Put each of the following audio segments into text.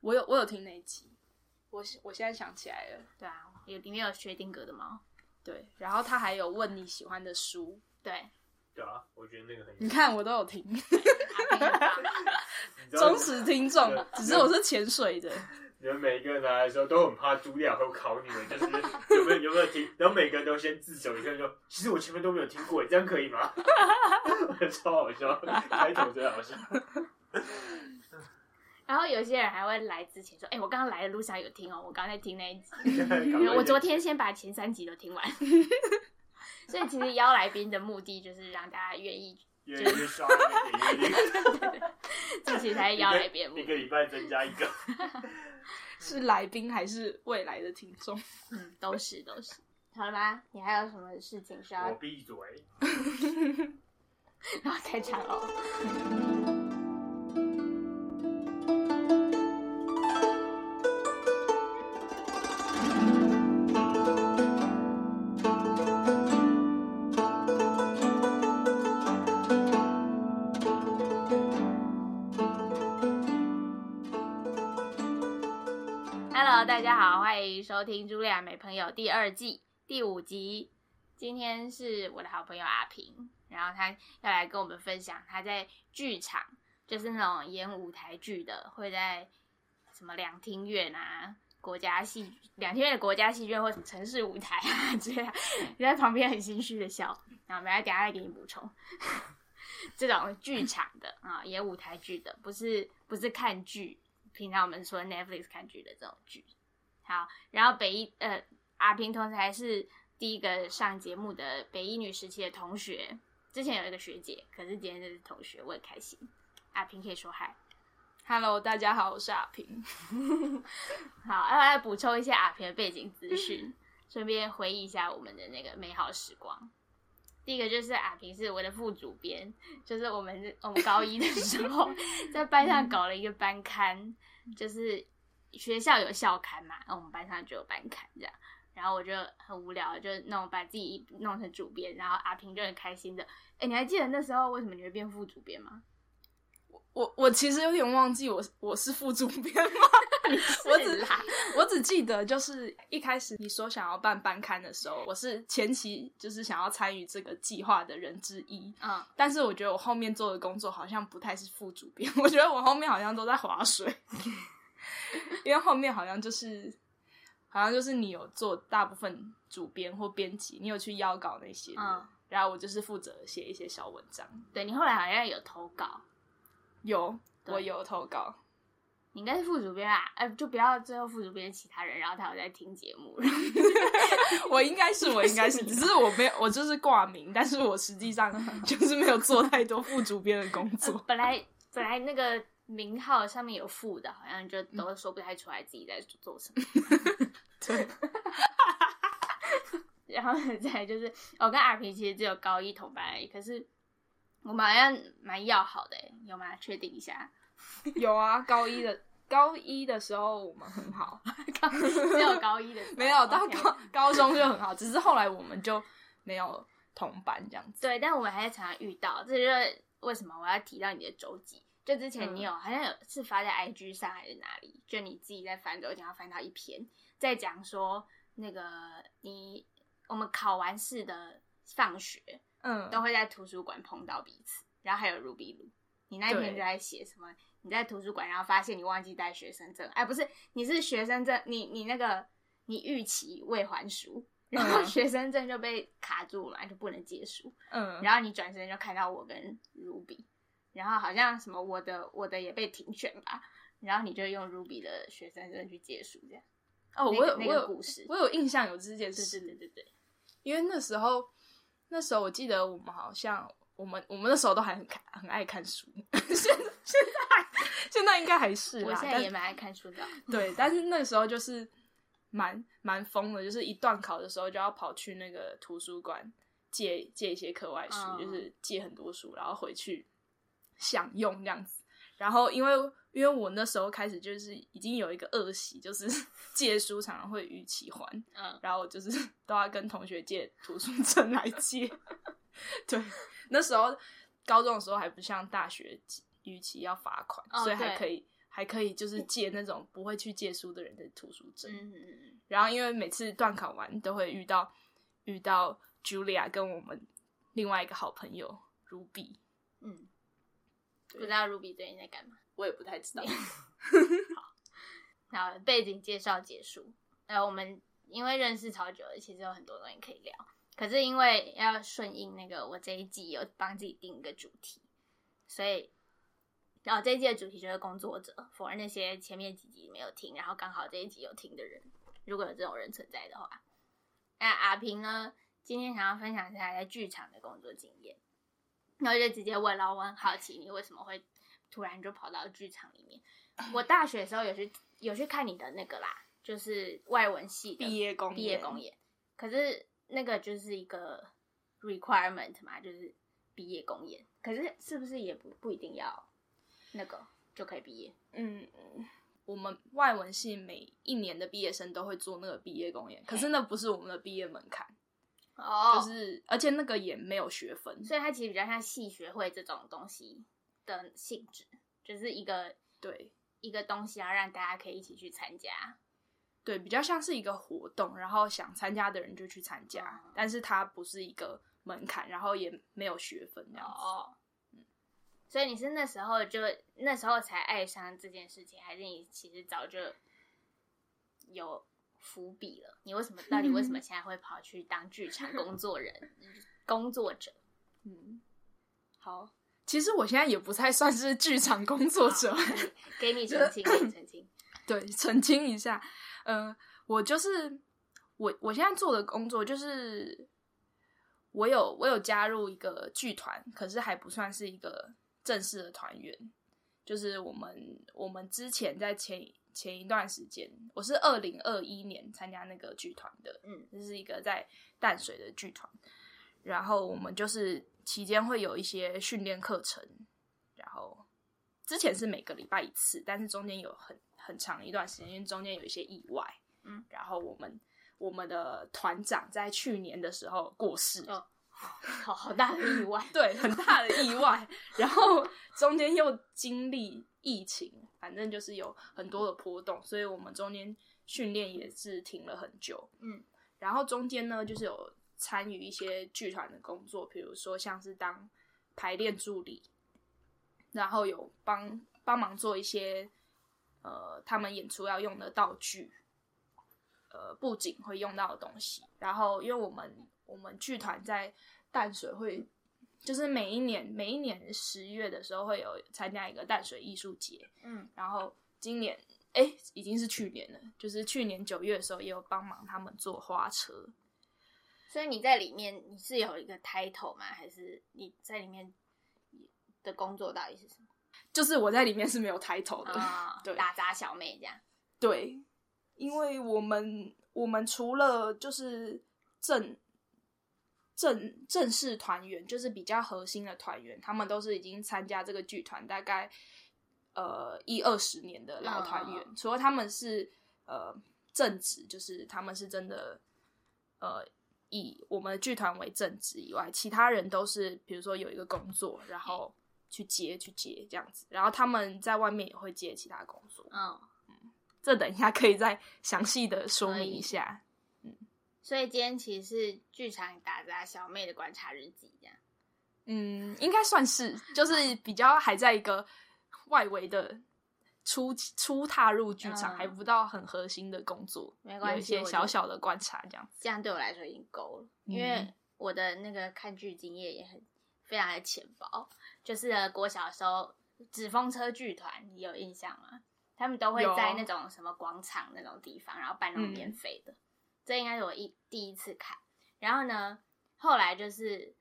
我有我有听那一集，我我现在想起来了，对啊，有里面有薛定格的猫，对，然后他还有问你喜欢的书，对，对啊，我觉得那个很。你看我都有听，忠实听众，只是我是潜水的，你们每一个人来的时候都很怕朱莉亚会考你们，就是有没有有没有听，然后每个人都先自首一个人说，其实我前面都没有听过，这样可以吗？超好笑，开头最好笑。然后有些人还会来之前说：“哎、我刚刚来的路上有听哦，我刚刚在听那一集，我昨天先把前三集都听完。”所以其实邀来宾的目的就是让大家愿意，愿意去刷那个点，这其实才是邀来宾一个。礼拜增加一个。是来宾还是未来的听众？嗯，都是都是。好了吗？你还有什么事情需要我要闭嘴。然后开场哦？收听《茱莉亚美朋友》第二季第五集。今天是我的好朋友阿平，然后他要来跟我们分享他在剧场，就是那种演舞台剧的，会在什么两厅院啊、国家戏两厅院的国家戏院或者城市舞台啊 之类的，你在旁边很心虚的笑，然后没来等下再给你补充。这种剧场的啊，演舞台剧的，不是不是看剧，平常我们说 Netflix 看剧的这种剧。好，然后北一呃阿平同时还是第一个上节目的北一女时期的同学，之前有一个学姐，可是今天就是同学，我很开心。阿平可以说嗨。Hello，大家好，我是阿平。好，要来补充一下阿平的背景资讯，顺便回忆一下我们的那个美好时光。第一个就是阿平是我的副主编，就是我们我们高一的时候在班上搞了一个班刊，就是学校有校刊嘛，然后我们班上就有班刊这样。然后我就很无聊，就弄把自己弄成主编，然后阿平就很开心的。哎，你还记得那时候为什么你会变副主编吗？我我其实有点忘记我我是副主编吗？我只我只记得就是一开始你说想要办班刊的时候，我是前期就是想要参与这个计划的人之一。嗯，但是我觉得我后面做的工作好像不太是副主编，我觉得我后面好像都在划水，因为后面好像就是好像就是你有做大部分主编或编辑，你有去邀稿那些，嗯然后我就是负责写一些小文章。对你后来好像有投稿，有，我有投稿，你应该是副主编啊，哎、就不要最后副主编其他人，然后他有在听节目，我应该是，我应该是，只是我没有，我就是挂名，但是我实际上就是没有做太多副主编的工作。本来本来那个名号上面有副的，好像就都说不太出来自己在做什么。对，然后再就是我跟阿皮其实只有高一同班而已，可是我们好像蛮要好的、欸，有吗？确定一下，有啊，高一的高一的时候我们很好，只有高一的 没有到高高中就很好，只是后来我们就没有同班这样子。对，但我们还是常常遇到，这就是为什么我要提到你的周记。就之前你有、好像有是发在 IG 上还是哪里，就你自己在翻周记，然后翻到一篇在讲说那个你我们考完试的放学嗯，都会在图书馆碰到彼此，然后还有 Ruby 路，你那一篇就在写什么？你在图书馆，然后发现你忘记带学生证，哎，不是，你是学生证，你你那个你逾期未还书，然后嗯。学生证就被卡住了，就不能借书。嗯，然后你转身就看到我跟 Ruby，然后好像什么我的我的也被停选吧，然后你就用 Ruby 的学生证去借书，这样。哦，我那个那有我有个故事我有印象有这件对事，对对对对，因为那时候那时候我记得我们好像我们我们那时候都还很看很爱看书，现 现在现在应该还是我现在也蛮爱看书的。对，但是那时候就是蛮蛮疯的，就是一段考的时候就要跑去那个图书馆借借一些课外书，嗯就是借很多书，然后回去享用这样子。然后因为因为我那时候开始就是已经有一个恶习，就是 借书常常会逾期还，嗯，然后就是都要跟同学借图书证来借。对，那时候高中的时候还不像大学逾期要罚款，哦所以还可以还可以就是借那种不会去借书的人的图书证。嗯嗯嗯，然后因为每次段考完都会遇到遇到 Julia 跟我们另外一个好朋友 Ruby，嗯，不知道 Ruby 最近在干嘛。我也不太知道。好，那背景介绍结束，呃，我们因为认识超久了，其实有很多东西可以聊。可是因为要顺应那个我这一季有帮自己定一个主题，所以然后这一季的主题就是工作者，否认那些前面几集没有听，然后刚好这一集有听的人，如果有这种人存在的话，那阿平呢，今天想要分享一下在剧场的工作经验，然后就直接问了，我很好奇你为什么会突然就跑到剧场里面？我大学的时候有去有去看你的那个啦，就是外文系毕业公毕业公演，可是那个就是一个 requirement 嘛，就是毕业公演。可是是不是也不不一定要那个就可以毕业？嗯，我们外文系每一年的毕业生都会做那个毕业公演，可是那不是我们的毕业门槛，哦。就是而且那个也没有学分，所以它其实比较像系学会这种东西的性质，就是一个对。一个东西，要让大家可以一起去参加。对，比较像是一个活动，然后想参加的人就去参加，嗯但是它不是一个门槛，然后也没有学分这样子。哦，所以你是那时候就那时候才爱上这件事情，还是你其实早就有伏笔了？你为什么 到底为什么现在会跑去当剧场工作人、工作者？嗯，好，其实我现在也不太算是剧场工作者，给你澄清，给你澄清。对，澄清一下，呃，我就是我我现在做的工作就是我有我有加入一个剧团，可是还不算是一个正式的团员。就是我们我们之前在前前一段时间，我是二零二一年参加那个剧团的，嗯，这是一个在淡水的剧团。然后我们就是期间会有一些训练课程，然后之前是每个礼拜一次，但是中间有很很长一段时间，因为中间有一些意外，嗯，然后我们我们的团长在去年的时候过世，哦好好大的意外。对，很大的意外，然后中间又经历疫情，反正就是有很多的波动，所以我们中间训练也是停了很久，嗯，然后中间呢就是有参与一些剧团的工作，比如说像是当排练助理，然后有帮帮忙做一些呃他们演出要用的道具，呃布景会用到的东西。然后因为我们我们剧团在淡水会，就是每一年每一年十月的时候会有参加一个淡水艺术节，嗯，然后今年哎已经是去年了，就是去年九月的时候也有帮忙他们做花车。所以你在里面你是有一个 title 吗？还是你在里面的工作到底是什么？就是我在里面是没有 title 的啊、对打杂小妹这样。对，因为我们我们除了就是正正正式团员，就是比较核心的团员，他们都是已经参加这个剧团大概呃一二十年的老团员，嗯除了他们是呃正职，就是他们是真的呃以我们的剧团为正职以外，其他人都是比如说有一个工作，然后去接去接这样子，然后他们在外面也会接其他工作。嗯，这等一下可以再详细的说明一下。所以今天其实是剧场打杂小妹的观察日记这样。嗯，应该算是，就是比较还在一个外围的初初踏入剧场，嗯还不到很核心的工作，没关系有一些小小的观察这样子。这样对我来说已经够了，嗯因为我的那个看剧经验也很非常的浅薄。就是呃国小的时候，纸风车剧团，你有印象吗？他们都会在那种什么广场那种地方，然后办那种嗯免费的。这应该是我一第一次看。然后呢，后来就是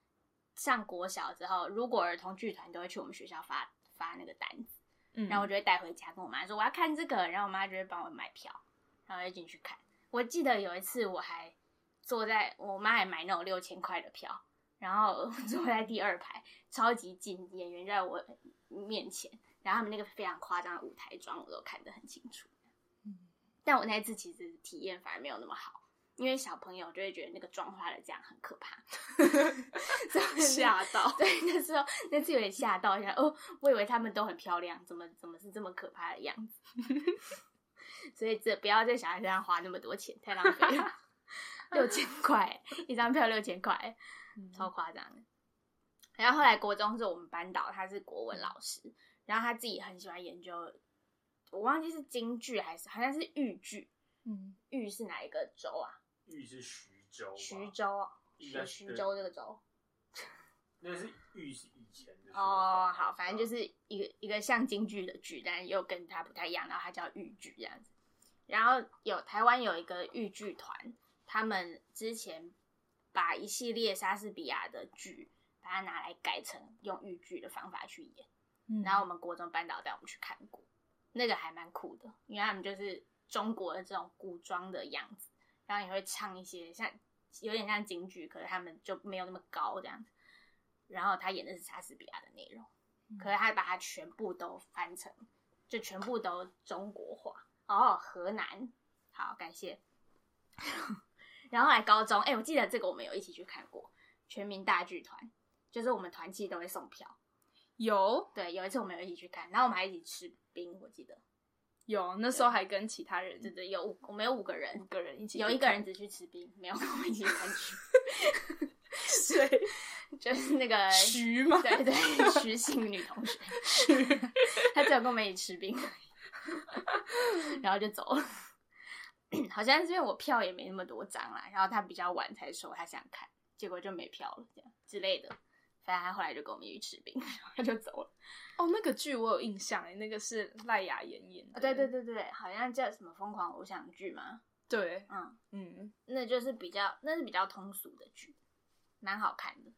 上国小之后，如果儿童剧团都会去我们学校发发那个单子。嗯，然后我就会带回家跟我妈说我要看这个，然后我妈就会帮我买票，然后就进去看。我记得有一次我还坐在我妈还买那种六千块的票，然后坐在第二排，超级近，演员就在我面前，然后他们那个非常夸张的舞台妆我都看得很清楚。嗯但我那次其实体验反而没有那么好，因为小朋友就会觉得那个妆化的这样很可怕，吓到。对，那时候那次有点吓到一下，哦，我以为他们都很漂亮，怎么怎么是这么可怕的样子？所以这不要在小孩身上花那么多钱，太浪费了。六千块一张票，六千块，超夸张的。然后后来国中是我们班导，他是国文老师，然后他自己很喜欢研究，我忘记是京剧还是好像是豫剧，嗯，豫是哪一个州啊？豫是徐州吧，徐州啊，应该是徐徐州这个州。那是豫是以前的哦，好，反正就是一个一个像京剧的剧，但又跟它不太一样，然后它叫豫剧这样子。然后有台湾有一个豫剧团，他们之前把一系列莎士比亚的剧，把它拿来改成用豫剧的方法去演。嗯然后我们国中班导带我们去看过，那个还蛮酷的，因为他们就是中国的这种古装的样子，然后也会唱一些像有点像京剧，可是他们就没有那么高这样子。然后他演的是莎士比亚的内容，可是他把它全部都翻成，就全部都中国化。哦，河南，好，感谢。然后来高中，哎、我记得这个我们有一起去看过全民大剧团，就是我们团契都会送票。有对，有一次我们有一起去看，然后我们还一起吃冰，我记得，有，那时候还跟其他人对对，有五我们有五个人五人，个人一起有，一个人只去吃冰，没有跟我们一起看 剧，谁？就是那个 徐吗？对对，徐姓女同学，她只有跟我们一起吃冰，然后就走了。好像是因为我票也没那么多张啦，然后他比较晚才说他想看，结果就没票了，这样之类的。反正他后来就跟我们一起吃冰，他就走了。哦，那个剧我有印象哎，那个是赖雅妍演的。啊，对对对对，好像叫什么疯狂偶像剧嘛，对，嗯，嗯那就是比较那是比较通俗的剧，蛮好看的。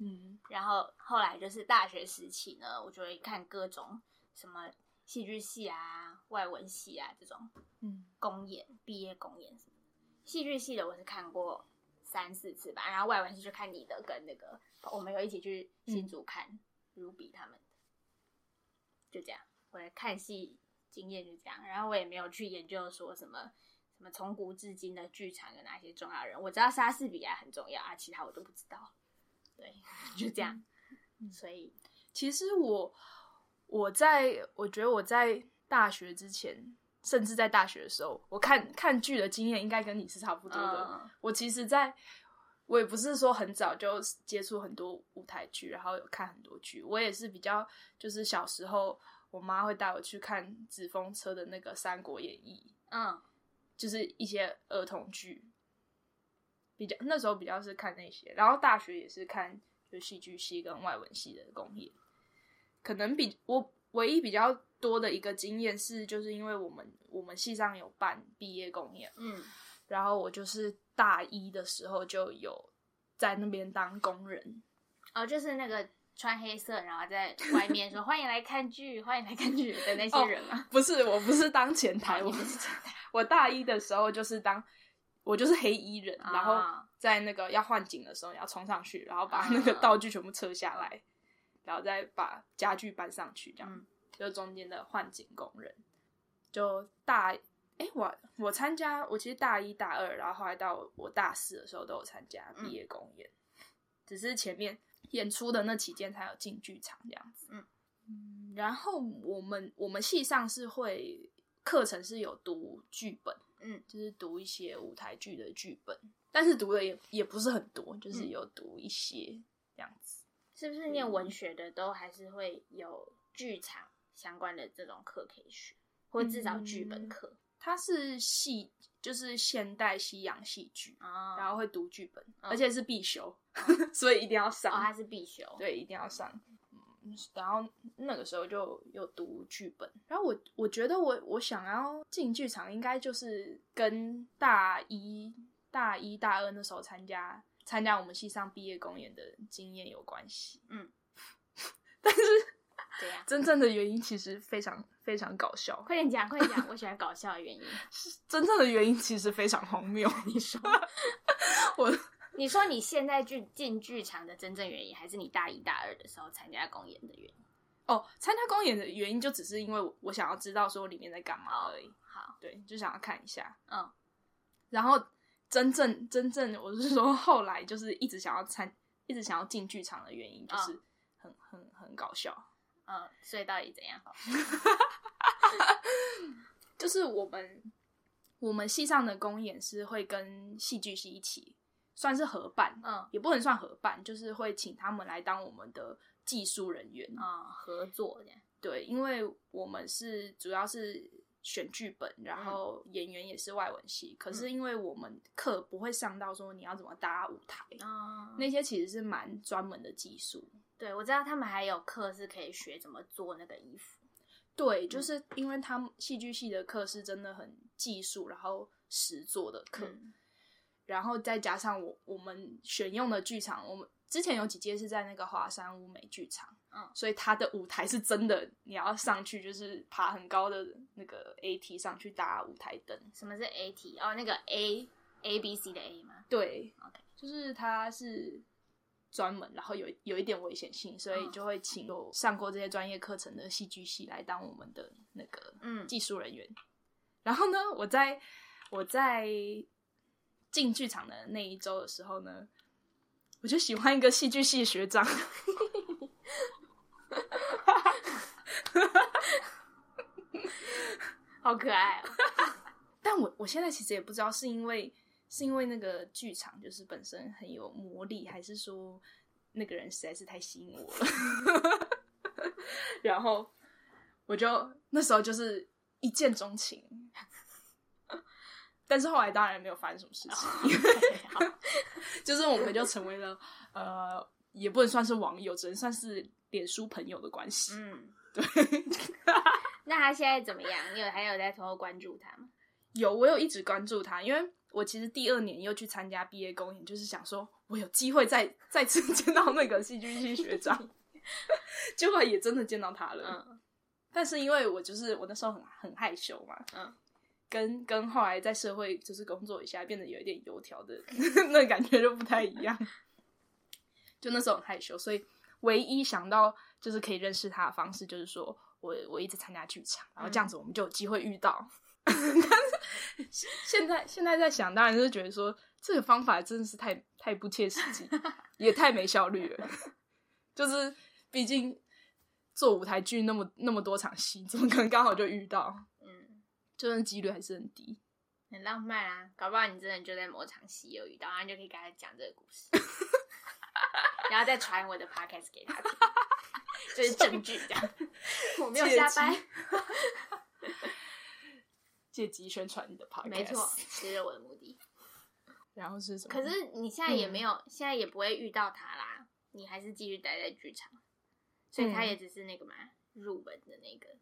嗯然后后来就是大学时期呢，我就会看各种什么戏剧系啊、外文系啊这种嗯公演、毕业公演什么的。戏剧系的我是看过三四次吧，然后外文系就看你的跟那个，我们有一起去新竹看 Ruby 他们的，就这样。我的看戏经验就这样，然后我也没有去研究说什么什么从古至今的剧场有哪些重要人，我知道莎士比亚很重要啊，其他我都不知道。对，就这样。所以其实我我在我觉得我在大学之前，甚至在大学的时候，我看看剧的经验应该跟你是差不多的。嗯我其实在，我也不是说很早就接触很多舞台剧，然后有看很多剧。我也是比较，就是小时候我妈会带我去看纸风车的那个《三国演义》，嗯就是一些儿童剧，比较那时候比较是看那些，然后大学也是看就戏剧系跟外文系的工业，可能比我唯一比较多的一个经验是，就是因为我们我们系上有办毕业公演，嗯然后我就是大一的时候就有在那边当工人，哦，就是那个穿黑色，然后在外面说 欢迎来看剧，欢迎来看剧的那些人啊。不是我不是当前台，我不是前台我大一的时候就是当我就是黑衣人，然后啊。在那个要换景的时候要冲上去，然后把那个道具全部撤下来，然后再把家具搬上去，这样、嗯就中间的换景工人。就大哎、我我参加我其实大一大二，然后后来到我大四的时候都有参加毕业公演，只是前面演出的那期间才有进剧场这样子。嗯嗯，然后我们我们系上是会课程是有读剧本，嗯就是读一些舞台剧的剧本，但是读的也也不是很多，就是有读一些这样子。是不是念文学的都还是会有剧场相关的这种课可以学，或至少剧本课它是戏，就是现代西洋戏剧，啊？然后会读剧本，嗯而且是必修，所以一定要上。哦，它是必修。对，一定要上。嗯，然后那个时候就有读剧本，然后我我觉得我我想要进剧场，应该就是跟大一、大一、大二那时候参加参加我们系上毕业公演的经验有关系。嗯，但是对呀、真正的原因其实非常非常搞笑，快点讲，快点讲，我喜欢搞笑的原因。真正的原因其实非常荒谬。你说，我你说你现在剧进剧场的真正原因，还是你大一大二的时候参加公演的原因？哦，参加公演的原因就只是因为我我想要知道说里面在干嘛而已。好，对，就想要看一下。嗯然后真正真正，我是说后来就是一直想要参，一直想要进剧场的原因，就是很很很搞笑。嗯，所以到底怎样好？就是我们我们系上的公演是会跟戏剧系一起，算是合办，嗯也不能算合办，就是会请他们来当我们的技术人员。啊、合作这样。对，因为我们是主要是选剧本，然后演员也是外文系，可是因为我们课不会上到说你要怎么搭舞台，嗯，那些其实是蛮专门的技术。对我知道他们还有课是可以学怎么做那个衣服。对，就是因为他们戏剧系的课是真的很技术，然后实做的课，嗯然后再加上我我们选用的剧场，我们之前有几届是在那个华山舞美剧场，嗯所以它的舞台是真的，你要上去就是爬很高的那个 AT 上去搭舞台灯。什么是 AT？哦，那个 A A B C 的 A 吗？对 OK 就是它是专门，然后有有一点危险性，所以嗯就会请有上过这些专业课程的戏剧系来当我们的那个嗯技术人员。然后呢，我在我在进剧场的那一周的时候呢，我就喜欢一个戏剧系学长，好可爱哦。但我我现在其实也不知道是因为是因为那个剧场就是本身很有魔力，还是说那个人实在是太吸引我了。然后我就那时候就是一见钟情，但是后来当然没有发生什么事情，好 就是我们就成为了呃，也不能算是网友，只能算是脸书朋友的关系。嗯，对，那他现在怎么样？你有还有在偷偷关注他吗？有，我有一直关注他，因为我其实第二年又去参加毕业公演，就是想说我有机会再再次 见到那个戏剧系学长，结果也真的见到他了。嗯但是因为我就是我那时候很很害羞嘛，嗯，跟跟后来在社会就是工作一下，变得有一点油条的 那感觉就不太一样。就那时候很害羞，所以唯一想到就是可以认识他的方式，就是说我我一直参加剧场，然后这样子我们就有机会遇到。但是现在现在在想，当然就是觉得说这个方法真的是太太不切实际，也太没效率了。就是毕竟做舞台剧那么那么多场戏，怎么可能刚好就遇到？嗯，就算几率还是很低。很浪漫啊，搞不好你真的就在某场戏有遇到，然后就可以跟他讲这个故事，然后再传我的 podcast 给他听，这是证据，这样我没有下班，借机宣传你的 podcast，没错，这是我的目的。然后是什么？可是你现在也嗯没有，现在也不会遇到他啦，你还是继续待在剧场，所以他也只是那个嘛，入门的那个。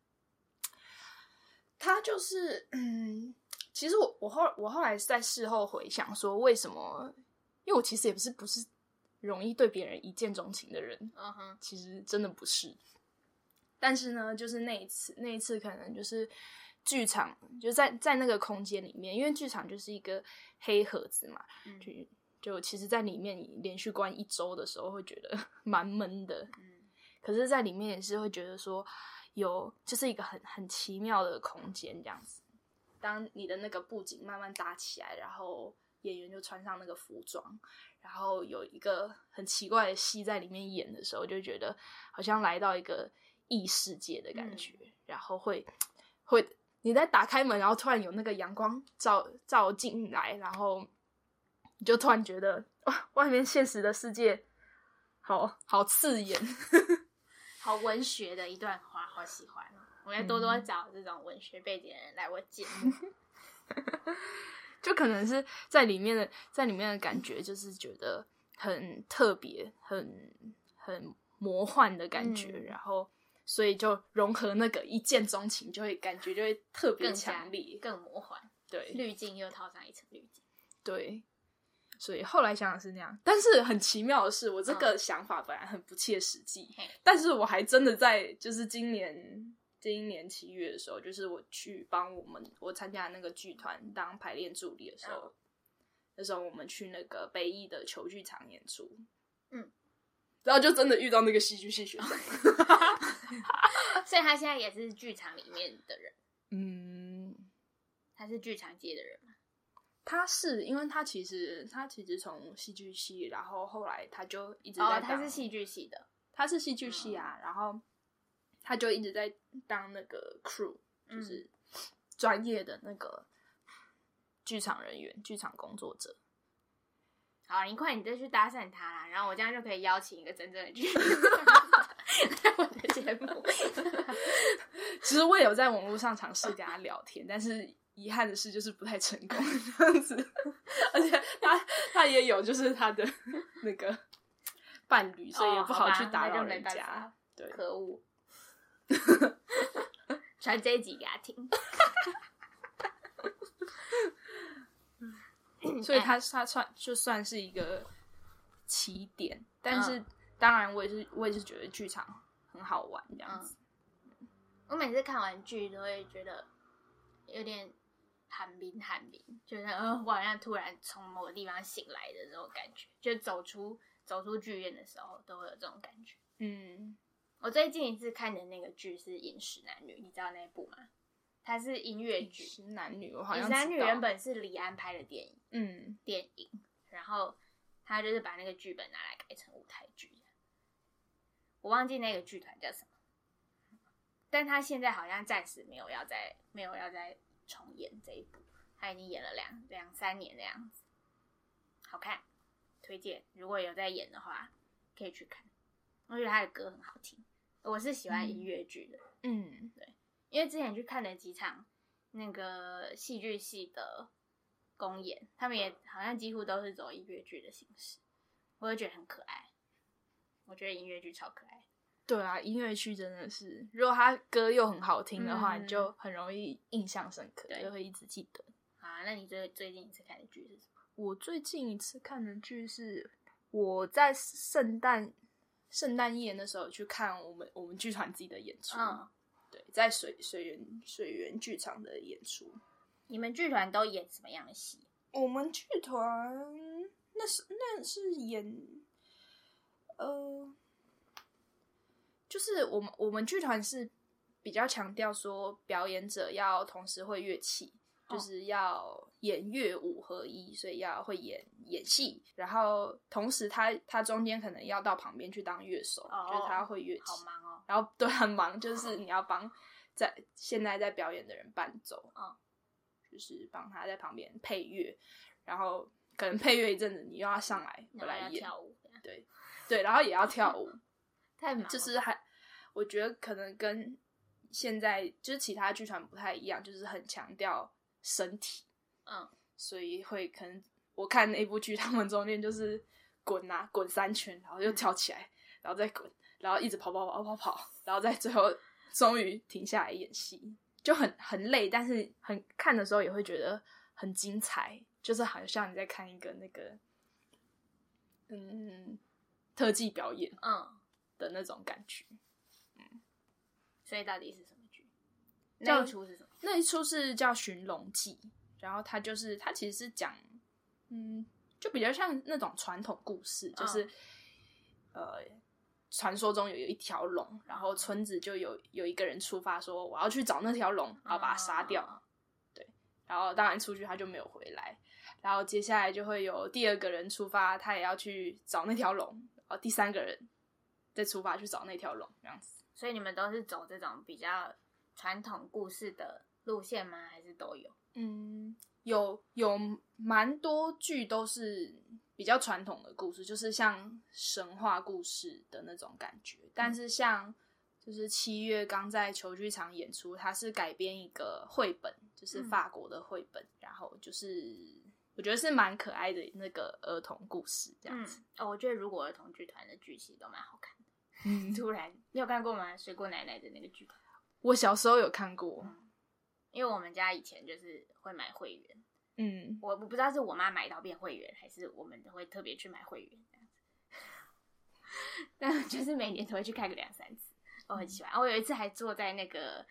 他就是，嗯，其实我我后我后来在事后回想说，为什么？因为我其实也不是不是容易对别人一见钟情的人，嗯哼，其实真的不是。但是呢，就是那一次，那一次可能就是剧场就在在那个空间里面，因为剧场就是一个黑盒子嘛，嗯就就其实，在里面你连续关一周的时候，会觉得 蛮闷的。嗯可是，在里面也是会觉得说，有就是一个很很奇妙的空间这样子。当你的那个布景慢慢搭起来，然后演员就穿上那个服装，然后有一个很奇怪的戏在里面演的时候，就觉得好像来到一个异世界的感觉，然后会会你在打开门，然后突然有那个阳光照照进来，然后你就突然觉得哇，外面现实的世界好好刺眼。好文学的一段话，好喜欢哦！我要多多找这种文学背景的人来我节目。就可能是在里面的，在里面的感觉，就是觉得很特别、很很魔幻的感觉，嗯然后所以就融合那个一见钟情，就会感觉就会特别强烈，更魔幻，对。滤镜又套上一层滤镜。对。所以后来想想是那样，但是很奇妙的是，我这嗯。个想法本来很不切实际，嘿。但是我还真的在就是今年今年七月的时候，就是我去帮我们我参加那个剧团当排练助理的时候，嗯。那时候我们去那个北艺的球剧场演出，嗯，然后就真的遇到那个戏剧系学长，所以他现在也是剧场里面的人，嗯，他是剧场界的人嘛。他是因为他其实他其实从戏剧系，然后后来他就一直哦在，当他是戏剧系的，他是戏剧系啊，然后他就一直在当那个 crew，嗯。就是专业的那个剧场人员、剧场工作者。好，你快，你再去搭讪他啦，然后我这样就可以邀请一个真正的剧 来我的节目。其实我也有在网络上尝试跟他聊天，但是遗憾的是就是不太成功这样子，而且他他也有就是他的 那个伴侣，所以也不哦好去打扰人家法。对，可恶！传这一集给他听。所以他他算就算是一个起点，但是嗯当然我也是我也是觉得剧场很好玩这样子。我每次看完剧都会觉得有点寒冰寒冰，就是呃，我好像突然从某个地方醒来的这种感觉，就走出走出剧院的时候都会有这种感觉。嗯，我最近一次看的那个剧是《饮食男女》，你知道那部吗？它是音乐剧，是男女，我《好饮食男女》像原本是李安拍的电影嗯电影，然后他就是把那个剧本拿来改成舞台剧。我忘记那个剧团叫什么，但他现在好像暂时没有要再没有要再重演这一部，他已经演了两两三年的样子，好看，推荐。如果有在演的话，可以去看。我觉得他的歌很好听，我是喜欢音乐剧的。嗯对因为之前去看了几场那个戏剧系的公演，他们也好像几乎都是走音乐剧的形式，我就觉得很可爱。我觉得音乐剧超可爱。对啊，音乐剧真的是，如果他歌又很好听的话，嗯你就很容易印象深刻，对就会一直记得。啊，那你最最近一次看的剧是什么？我最近一次看的剧是我在圣诞圣诞夜的时候去看我们我们剧团自己的演出，嗯，对，在水水源水源剧场的演出。你们剧团都演什么样的戏？我们剧团那是那是演，呃，就是我们我们剧团是比较强调说表演者要同时会乐器，哦就是要演乐舞合一，所以要会演演戏，然后同时他他中间可能要到旁边去当乐手，哦就是他要会乐器，好忙哦。然后对很忙，就是你要帮在现在在表演的人伴奏，嗯就是帮他在旁边配乐，然后可能配乐一阵子，你又要上来回然后要来演，跳舞，对对，然后也要跳舞，太忙。就是还我觉得可能跟现在就是其他剧团不太一样，就是很强调身体，嗯，所以会可能我看那部剧，他们中间就是滚啊滚三圈，然后又跳起来，然后再滚，然后一直跑跑跑跑跑，然后再最后终于停下来演戏，就很很累，但是很看的时候也会觉得很精彩，就是好像你在看一个那个嗯特技表演嗯，的那种感觉。嗯所以到底是什么剧？那一出是什么？那一出是叫《寻龙记》，然后它就是它其实是讲，嗯，就比较像那种传统故事，就是、呃，传说中有有一条龙，然后村子就有有一个人出发说我要去找那条龙，然后把它杀掉，嗯对，然后当然出去他就没有回来，然后接下来就会有第二个人出发，他也要去找那条龙，然后第三个人再出发去找那条龙，这样子。所以你们都是走这种比较传统故事的路线吗？还是都有？嗯，有有蛮多剧都是比较传统的故事，就是像神话故事的那种感觉。但是像就是七月刚在球剧场演出，它是改编一个绘本，就是嗯法国的绘本，然后就是我觉得是蛮可爱的那个儿童故事这样子。哦，我觉得如果儿童剧团的剧其实都蛮好看的。嗯，突然，你有看过吗？水果奶奶的那个剧团？我小时候有看过，因为我们家以前就是会买会员，嗯，我我不知道是我妈买到变会员，还是我们会特别去买会员这样子。但就是每年都会去看个两三次，我很喜欢。我有一次还坐在那个，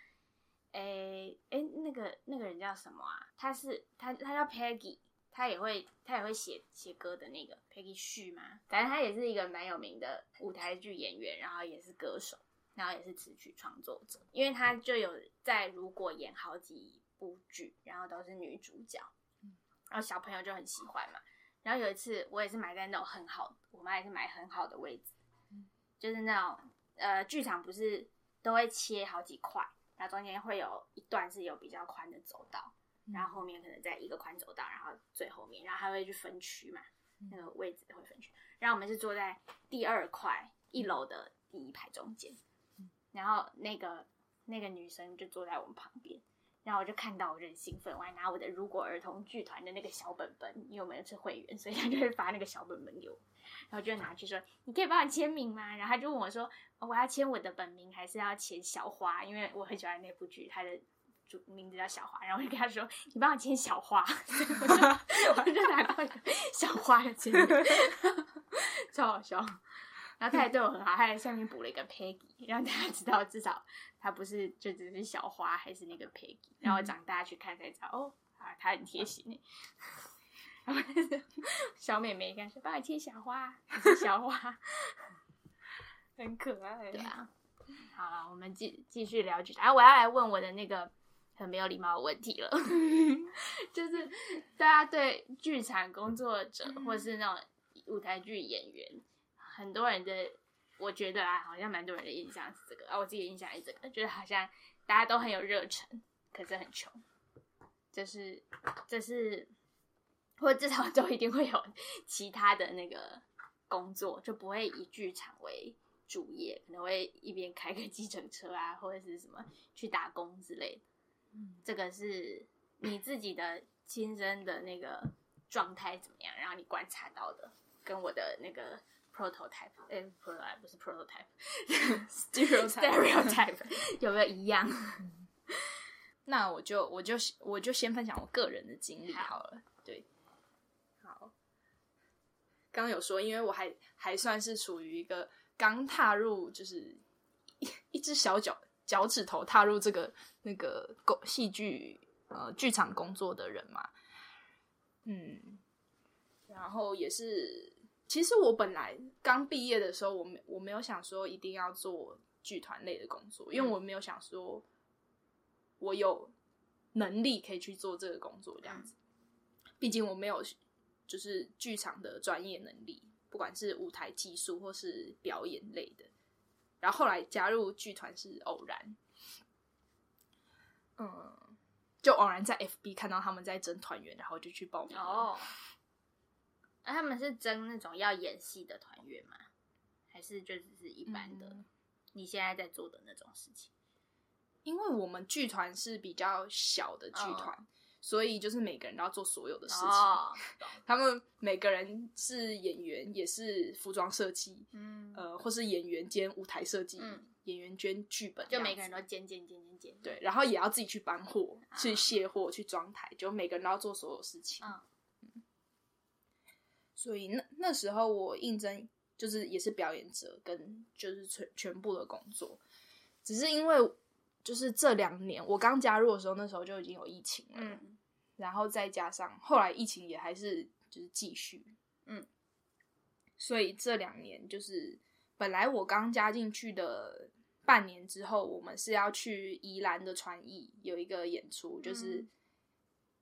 诶、诶、那个那个人叫什么啊？他是他他叫 Peggy，他也会他也会写写歌的那个 Peggy 旭嘛，反正他也是一个蛮有名的舞台剧演员，然后也是歌手，然后也是词曲创作者，因为他就有在如果演好几部剧，然后都是女主角，然后小朋友就很喜欢嘛。然后有一次我也是买在那种很好，我妈也是买很好的位置，就是那种呃剧场不是都会切好几块，然后中间会有一段是有比较宽的走道，然后后面可能在一个宽走道，然后最后面，然后还会去分区嘛，那个位置会分区。然后我们是坐在第二块一楼的第一排中间，然后那个那个女生就坐在我们旁边，然后我就看到我就很兴奋，我还拿我的如果儿童剧团的那个小本本，因为我们是会员，所以他就会发那个小本本给我，然后就拿去说你可以帮我签名吗？然后他就问我说、我要签我的本名还是要签小花？因为我很喜欢那部剧，它的主名字叫小花，然后我就跟他说你帮我签小花，我就 我就拿到一个小花的签名，超好笑。然后他也对我很好，他在下面补了一个 Peggy，让大家知道至少他不是就只是小花，还是那个 Peggy。然后长大去看才知道，哦，啊，他很贴心欸。然后小妹妹跟他说：“帮我切小花，小花。很可爱。”对啊，好了，我们继继续聊剧场。啊，我要来问我的那个很没有礼貌的问题了，就是大家对剧场工作者或是那种舞台剧演员，很多人的，我觉得啊，好像蛮多人的印象是这个，啊，我自己的印象也是这个，觉得好像大家都很有热忱，可是很穷，这是这是，或者至少都一定会有其他的那个工作，就不会以剧场为主业，可能会一边开个计程车啊，或者是什么去打工之类的。嗯这个是你自己的亲身的那个状态怎么样，然后你观察到的，跟我的那个 prototype，哎、prototype 不是 prototype，stereotype Stereotype 有没有一样？那我就我就我就先分享我个人的经历好。好了。对，好，刚刚有说，因为我还还算是处于一个刚踏入，就是一一只小脚脚趾头踏入这个那个工戏剧呃剧场工作的人嘛，嗯，然后也是，其实我本来刚毕业的时候，我没我没有想说一定要做剧团类的工作，因为我没有想说我有能力可以去做这个工作这样子。毕竟我没有就是剧场的专业能力，不管是舞台技术或是表演类的。然后后来加入剧团是偶然，嗯，就偶然在 FB 看到他们在争团员，然后就去报名了。哦，那、他们是争那种要演戏的团员吗？还是就只是一般的？嗯你现在在做的那种事情？因为我们剧团是比较小的剧团，所以就是每个人都要做所有的事情。哦，他们每个人是演员，也是服装设计，嗯，呃，或是演员兼舞台设计，嗯演员兼剧本，就每个人都兼兼兼兼兼。对，然后也要自己去搬货、啊去卸货、去装台，就每个人都要做所有事情。嗯所以那那时候我应征就是也是表演者跟就是全全部的工作，只是因为就是这两年我刚加入的时候，那时候就已经有疫情了，嗯然后再加上后来疫情也还是就是继续，嗯，所以这两年就是本来我刚加进去的半年之后，我们是要去宜兰的传艺有一个演出，就是嗯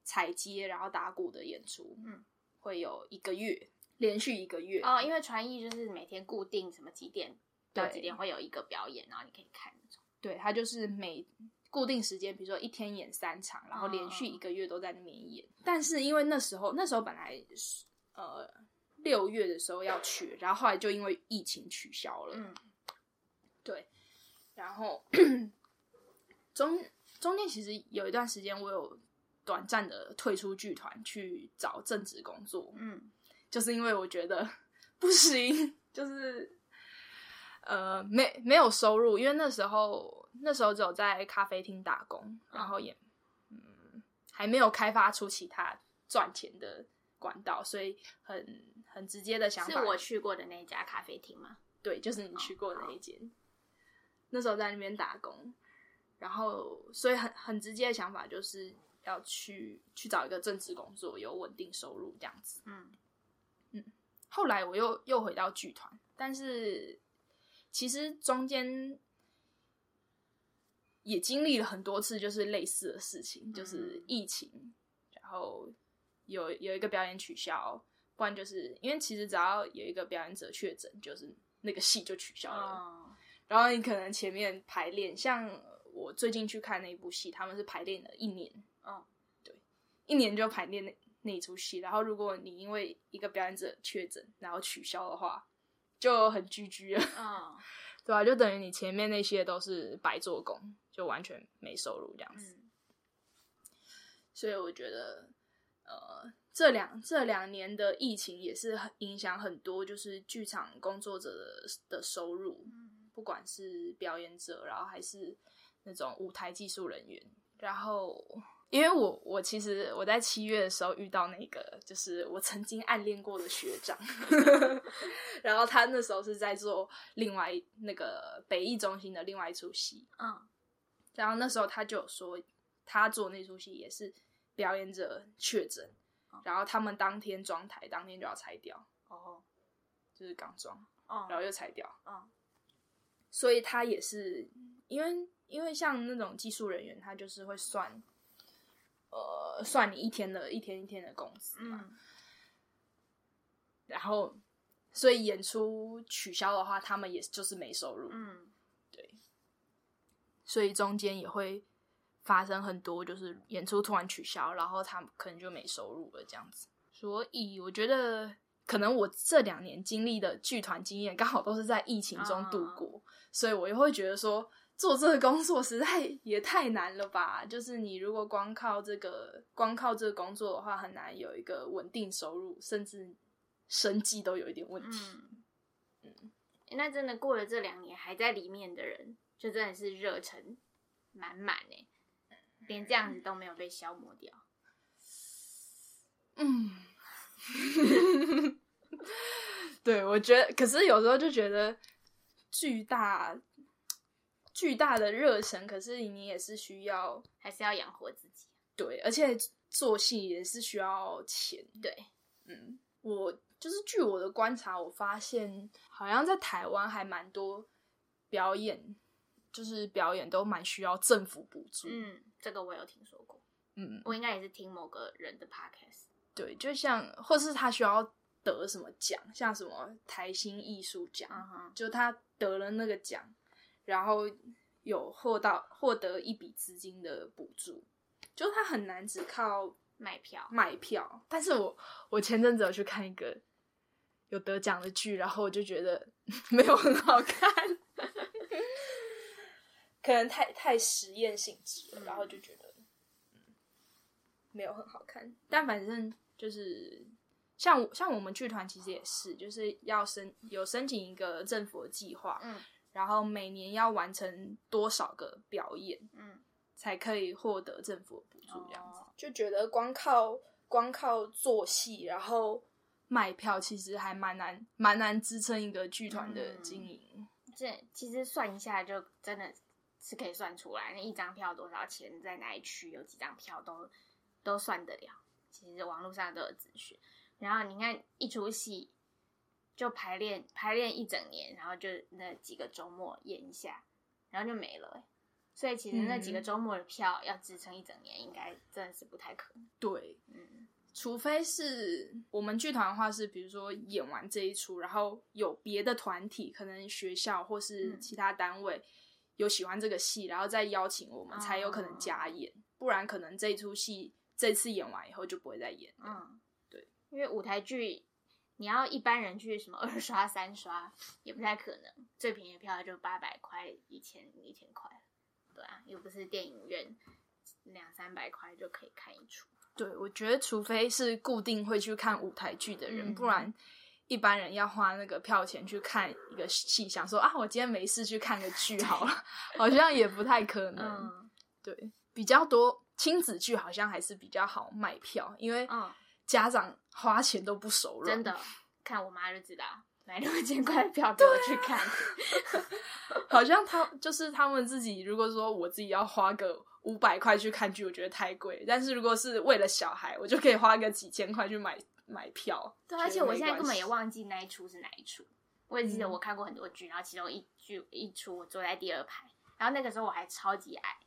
踩街然后打鼓的演出，嗯，会有一个月，连续一个月，哦，因为传艺就是每天固定什么几点到对几点会有一个表演，然后你可以看那种。对，它就是每固定时间，比如说一天演三场，然后连续哦一个月都在那边演。但是因为那时候那时候本来是呃六月的时候要去，然后后来就因为疫情取消了。嗯对，然后 中中间其实有一段时间，我有短暂的退出剧团去找正职工作，嗯。就是因为我觉得 不行，就是呃没没有收入，因为那时候那时候只有在咖啡厅打工，然后也嗯还没有开发出其他赚钱的管道，所以很很直接的想法，是我去过的那一家咖啡厅吗？对，就是你去过的那一间，那时候在那边打工，然后所以很很直接的想法就是要去去找一个正职工作，有稳定收入这样子。嗯后来我又又回到剧团，但是其实中间也经历了很多次，就是类似的事情，就是疫情，然后有有一个表演取消，不然就是因为其实只要有一个表演者确诊，就是那个戏就取消了。哦，然后你可能前面排练，像我最近去看那部戏，他们是排练了一年，一年就排练那那一出戏。然后如果你因为一个表演者确诊，然后取消的话，就很居居了，哦，对吧、就等于你前面那些都是白做工，就完全没收入这样子。嗯所以我觉得，呃，这两这两年的疫情也是很影响很多，就是剧场工作者的的收入，嗯不管是表演者，然后还是那种舞台技术人员。然后，因为我我其实我在七月的时候遇到那个，就是我曾经暗恋过的学长，然后他那时候是在做另外那个北艺中心的另外一出戏，嗯。然后那时候他就有说，他做那出戏也是表演者确诊，然后他们当天装台，当天就要拆掉，哦。就是刚装，哦。然后又拆掉，嗯所以他也是因为因为像那种技术人员，他就是会算，呃，算你一天的一天一天的工资嘛，嗯。然后所以演出取消的话，他们也就是没收入，嗯。对。所以中间也会发生很多，就是演出突然取消，然后他们可能就没收入了这样子。所以我觉得，可能我这两年经历的剧团经验，刚好都是在疫情中度过，所以我也会觉得说，做这个工作实在也太难了吧？就是你如果光靠这个，光靠这个工作的话，很难有一个稳定收入，甚至生计都有一点问题。嗯嗯，那真的过了这两年还在里面的人，就真的是热忱满满哎，连这样子都没有被消磨掉。嗯，对，我觉得，可是有时候就觉得巨大巨大的热忱，可是你也是需要还是要养活自己。对，而且做戏也是需要钱。对，嗯，我就是据我的观察，我发现好像在台湾还蛮多表演，就是表演都蛮需要政府补助。嗯，这个我有听说过，嗯，我应该也是听某个人的 podcast。对，就像或是他需要得什么奖，像什么台新艺术奖，就他得了那个奖，然后有获到获得一笔资金的补助，就他很难只靠卖票。卖票。但是我我前阵子有去看一个有得奖的剧，然后我就觉得 没有很好看，可能太太实验性质了，嗯然后就觉得嗯没有很好看。但反正就是像我像我们剧团其实也是，就是要申有申请一个政府的计划，嗯然后每年要完成多少个表演，嗯才可以获得政府的补助，这样子、哦就觉得光靠光靠做戏，然后卖票，其实还蛮难蛮难支撑一个剧团的嗯经营。这其实算一下，就真的是可以算出来，那一张票多少钱，在哪一区有几张票都都算得了。其实网络上都有资讯。然后你看一出戏，就排练排练一整年，然后就那几个周末演一下，然后就没了欸、所以其实那几个嗯周末的票要支撑一整年，应该真的是不太可能。对，嗯除非是我们剧团的话，是比如说演完这一出，然后有别的团体，可能学校或是嗯其他单位有喜欢这个戏，然后再邀请我们，才有可能加演。不然可能这一出戏这次演完以后就不会再演了。嗯，对，因为舞台剧你要一般人去什么二刷三刷也不太可能，最便宜的票就八百块、一千一千块，对啊，又不是电影院两三百块就可以看一出。对，我觉得除非是固定会去看舞台剧的人，嗯不然一般人要花那个票钱去看一个戏，想说啊，我今天没事去看个剧好了，好像也不太可能。嗯对，比较多亲子剧好像还是比较好卖票，因为嗯，家长花钱都不手软。真的，看我妈就知道，买六千块的票给我去看。好像他就是他们自己，如果说我自己要花个五百块去看剧，我觉得太贵。但是如果是为了小孩，我就可以花个几千块去买买票。对，而且我现在根本也忘记那一出是哪一出。我也记得嗯我看过很多剧，然后其中一剧一出我坐在第二排，然后那个时候我还超级矮，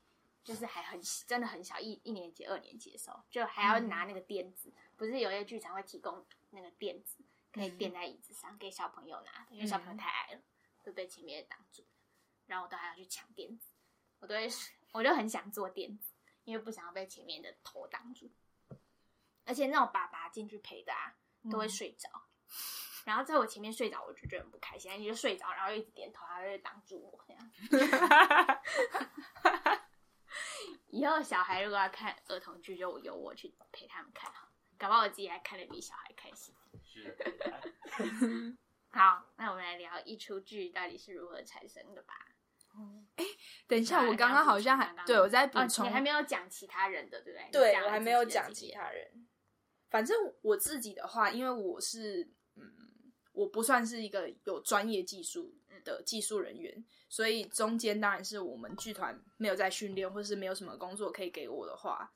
就是还很真的很小，一一年级、二年级的时候，就还要拿那个垫子，不是有些剧场会提供那个垫子，可以垫在椅子上给小朋友拿，因为小朋友太矮了，会被前面挡住。然后我都还要去抢垫子，我都会，我就很想坐垫子，因为不想要被前面的头挡住。而且那种爸爸进去陪的啊，都会睡着。然后在我前面睡着，我就觉得很不开心。你就睡着，然后一直点头，他就挡住我这样。以后小孩如果要看儿童剧，就由我去陪他们看好，搞不好我自己还看得比小孩开心。是。好，那我们来聊一出剧到底是如何产生的吧。哎，等一下，我刚刚好像还对我在补充，你还没有讲其他人的，对不对？对我还没有讲其他人。反正我自己的话，因为我是嗯，我不算是一个有专业技术的技术人员，所以中间当然是我们剧团没有在训练，或是没有什么工作可以给我的话，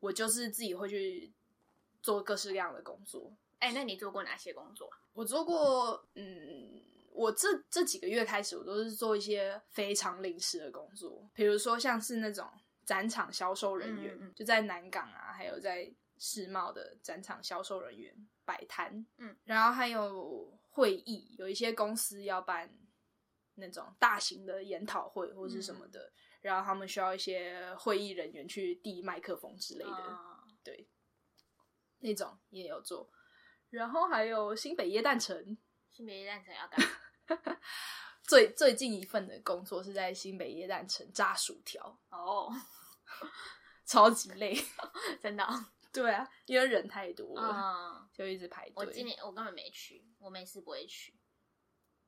我就是自己会去做各式各样的工作。哎，那你做过哪些工作？我做过，嗯。我这这几个月开始，我都是做一些非常临时的工作，比如说像是那种展场销售人员，就在南港啊，还有在世贸的展场销售人员摆摊，嗯，然后还有会议，有一些公司要办那种大型的研讨会或是什么的，然后他们需要一些会议人员去递麦克风之类的，对，那种也有做，然后还有新北耶诞城。新北夜城要干嘛？最最近一份的工作是在新北耶诞城炸薯条哦，超级累，真的。对啊，因为人太多了，就一直排队。我今年我根本没去，我没事不会去。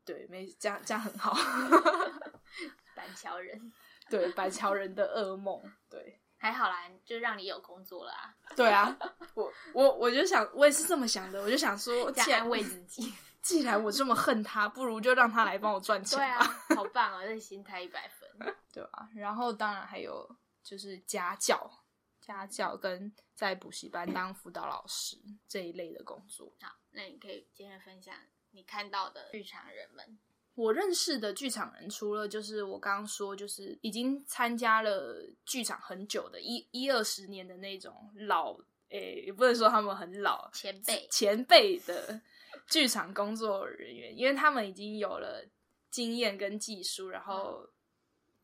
对，没这样这样很好。板桥人，对板桥人的噩梦。对，还好啦，就让你有工作了啊。对啊，我我我就想，我也是这么想的，我就想说，安慰自己。既然我这么恨他，不如就让他来帮我赚钱。对啊，好棒啊，这心态一百分，对啊？然后当然还有就是家教、家教跟在补习班当辅导老师这一类的工作。好，那你可以今天分享你看到的日常人们。我认识的剧场人，除了就是我刚刚说，就是已经参加了剧场很久的一一二十年的那种老，诶，也不能说他们很老前辈前辈的。剧场工作人员，因为他们已经有了经验跟技术，然后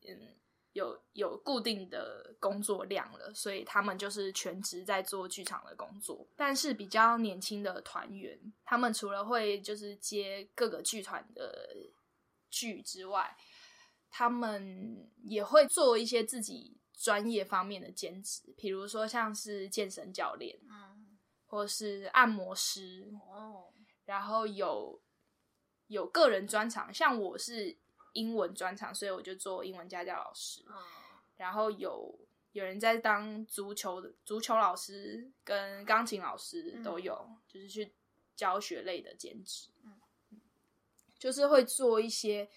嗯，有有固定的工作量了，所以他们就是全职在做剧场的工作。但是比较年轻的团员，他们除了会就是接各个剧团的剧之外，他们也会做一些自己专业方面的兼职，比如说像是健身教练，嗯，或是按摩师，哦。然后有有个人专长，像我是英文专长，所以我就做英文家教老师。然后有有人在当足球的足球老师跟钢琴老师都有，就是去教学类的兼职。就是会做一些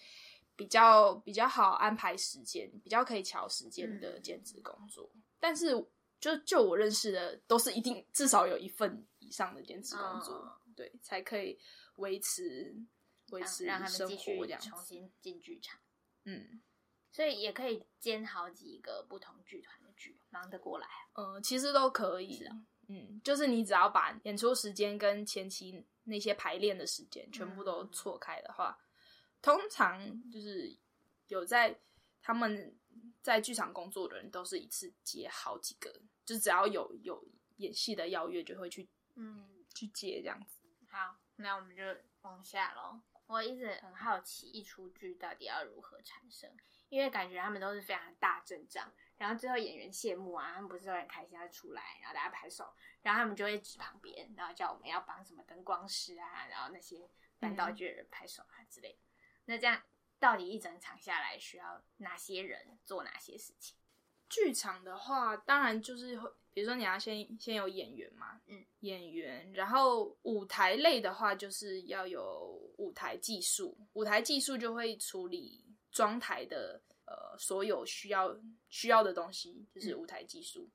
比较比较好安排时间、比较可以调时间的兼职工作。但是就就我认识的，都是一定至少有一份以上的兼职工作。对，才可以维持维持让他们继续重新进剧场。嗯，所以也可以兼好几个不同剧团的剧，忙得过来。嗯，其实都可以。嗯，就是你只要把演出时间跟前期那些排练的时间全部都错开的话，通常就是有在他们在剧场工作的人，都是一次接好几个，就只要有有演戏的邀约，就会去嗯去接这样子。好，那我们就往下喽。我一直很好奇，一出剧到底要如何产生，因为感觉他们都是非常大阵仗，然后最后演员谢幕啊，他们不是都很开心要出来，然后大家拍手，然后他们就会指旁边，然后叫我们要帮什么灯光师啊，然后那些搬道具的人拍手啊之类的。那这样到底一整场下来需要哪些人做哪些事情？剧场的话，当然就是会。比如说你要先先有演员嘛，嗯，演员，然后舞台类的话就是要有舞台技术，舞台技术就会处理装台的呃所有需要需要的东西，就是舞台技术，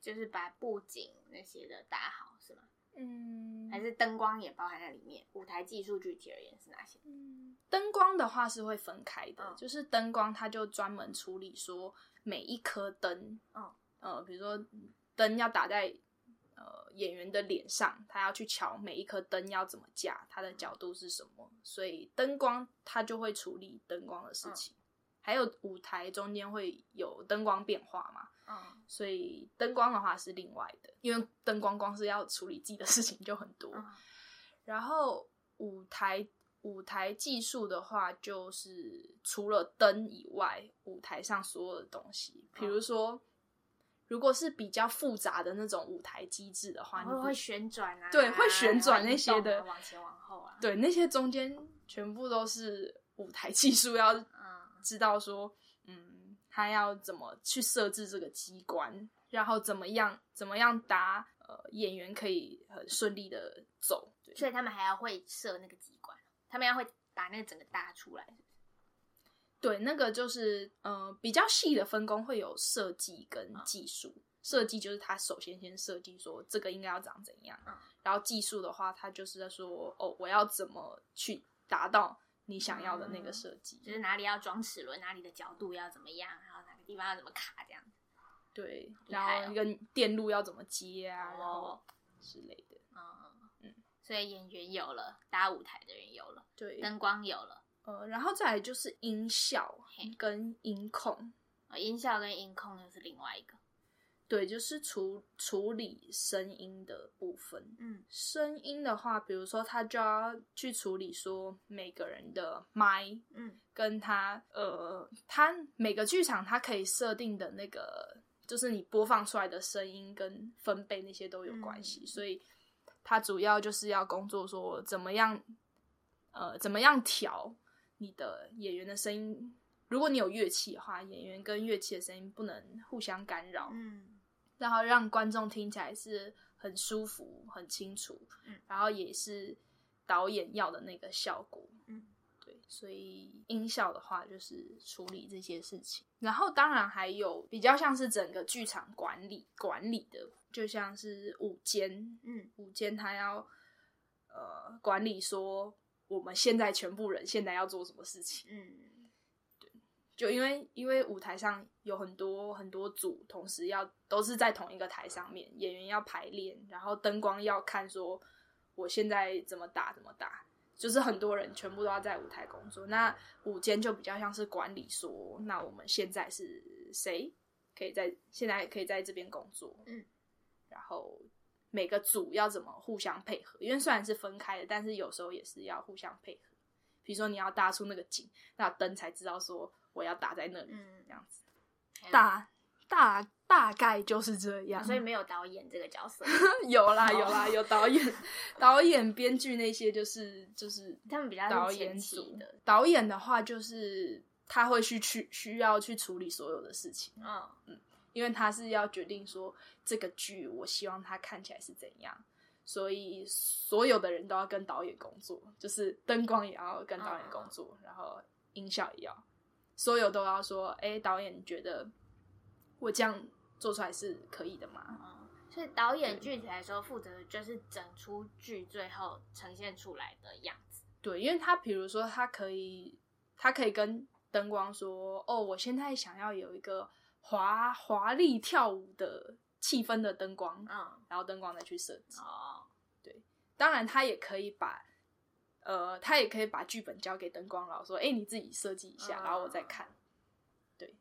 就是把布景那些的打好是吗？嗯，还是灯光也包含在里面？舞台技术具体而言是哪些？嗯，灯光的话是会分开的，就是灯光它就专门处理说每一颗灯，嗯呃，比如说灯要打在呃演员的脸上，他要去瞧每一颗灯要怎么架，它的角度是什么，所以灯光他就会处理灯光的事情。还有舞台中间会有灯光变化嘛，嗯。所以灯光的话是另外的，因为灯光光是要处理自己的事情就很多。嗯。然后舞台舞台技术的话，就是除了灯以外，舞台上所有的东西，比如说，如果是比较复杂的那种舞台机制的话，你会旋转啊，对会旋转那些的往前往后啊，，对那些中间全部都是舞台技术要嗯知道说，嗯，他要怎么去设置这个机关，然后怎么样怎么样搭呃演员可以很顺利的走，对。所以他们还要会设那个机关，他们要会把那个整个搭出来，对，那个就是呃比较细的分工会有设计跟技术。设计就是他首先先设计说这个应该要长怎样，嗯。然后技术的话，他就是在说哦，我要怎么去达到你想要的那个设计。就是哪里要装齿轮，哪里的角度要怎么样，然后哪个地方要怎么卡这样子。对，哦然后跟电路要怎么接啊，然后哦，之类的。嗯嗯，所以演员有了，搭舞台的人有了，对，灯光有了，呃，然后再来就是音效跟音控。呃音效跟音控又是另外一个。对，就是处处理声音的部分。嗯。声音的话，比如说他就要去处理说每个人的麦，嗯。跟他呃，他每个剧场它可以设定的那个，就是你播放出来的声音跟分贝那些都有关系，嗯。所以他主要就是要工作说怎么样，呃，怎么样调你的演员的声音。如果你有乐器的话，演员跟乐器的声音不能互相干扰，嗯然后让观众听起来是很舒服、很清楚，嗯然后也是导演要的那个效果，嗯。对，所以音效的话就是处理这些事情，然后当然还有比较像是整个剧场管理管理的，就像是舞间，嗯舞间他要呃管理说我们现在全部人现在要做什么事情，嗯就因为因为舞台上有很多很多组，同时要都是在同一个台上面，演员要排练，然后灯光要看说我现在怎么打怎么打，就是很多人全部都要在舞台工作。那舞间就比较像是管理说，那我们现在是谁可以在现在可以在这边工作，嗯，然后每个组要怎么互相配合，因为虽然是分开的，但是有时候也是要互相配合。比如说你要搭出那个景，那灯才知道说我要打在那里，嗯这样子。大大大概就是这样，所以没有导演这个角色，有啦哦有啦有导演、导演、编剧那些就是就是他们比较是导前演组期的。导演的话就是他会去去需要去处理所有的事情，嗯因为他是要决定说这个剧我希望它看起来是怎样，所以所有的人都要跟导演工作，就是灯光也要跟导演工作，然后音效也要，所有都要说，哎、导演你觉得我这样做出来是可以的吗？嗯，所以导演具体来说，负责的就是整出剧最后呈现出来的样子。对，因为他比如说他可以，他可以跟灯光说，哦，我现在想要有一个华华丽跳舞的气氛的灯光，嗯然后灯光再去设计。哦，对当然，他也可以把，呃，他也可以把剧本交给灯光佬，说，哎、你自己设计一下，嗯然后我再看。对，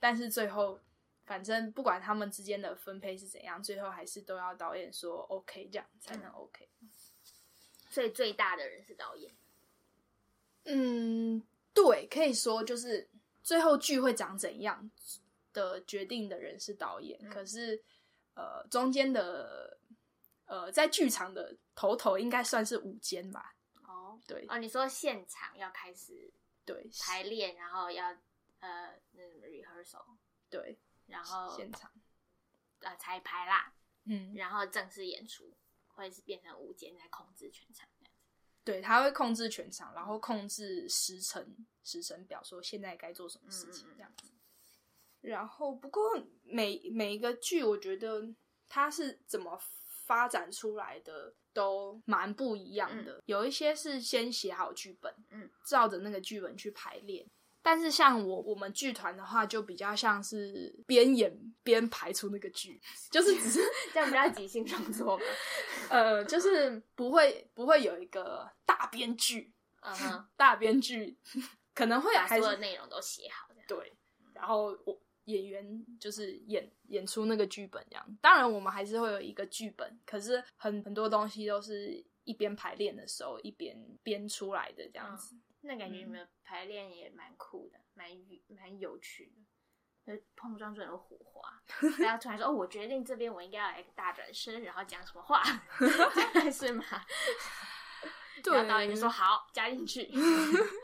但是最后，反正不管他们之间的分配是怎样，最后还是都要导演说 OK，这样才能 OK。所以最大的人是导演。嗯，对，可以说就是最后剧会长怎样的决定的人是导演，嗯可是呃，中间的呃，在剧场的头头应该算是舞间吧？哦对。哦，你说现场要开始对，排练，然后要呃那什么 rehearsal，对，然后现场，呃彩排啦，嗯，然后正式演出会是变成舞间在控制全场这样子。对，他会控制全场，然后控制时辰、时辰表，说现在该做什么事情这样子。然后，不过每每一个剧，我觉得它是怎么发展出来的都蛮不一样的。有一些是先写好剧本，嗯，照着那个剧本去排练，但是像我我们剧团的话，就比较像是边演边排出那个剧，就是只是 这样比较即兴创作嘛。呃，就是不会不会有一个大编剧，嗯哼，大编剧 可能会所有内容都写好。对，然后我演员就是演演出那个剧本这样。当然，我们还是会有一个剧本，可是很很多东西都是一边排练的时候一边编出来的这样子。那感觉你们排练也蛮酷的，蛮有蛮有趣的，碰撞出很多火花。然后突然说：“哦，我决定这边我应该要来个大转身，然后讲什么话，是吗？”对然后导演就说：“好，加进去。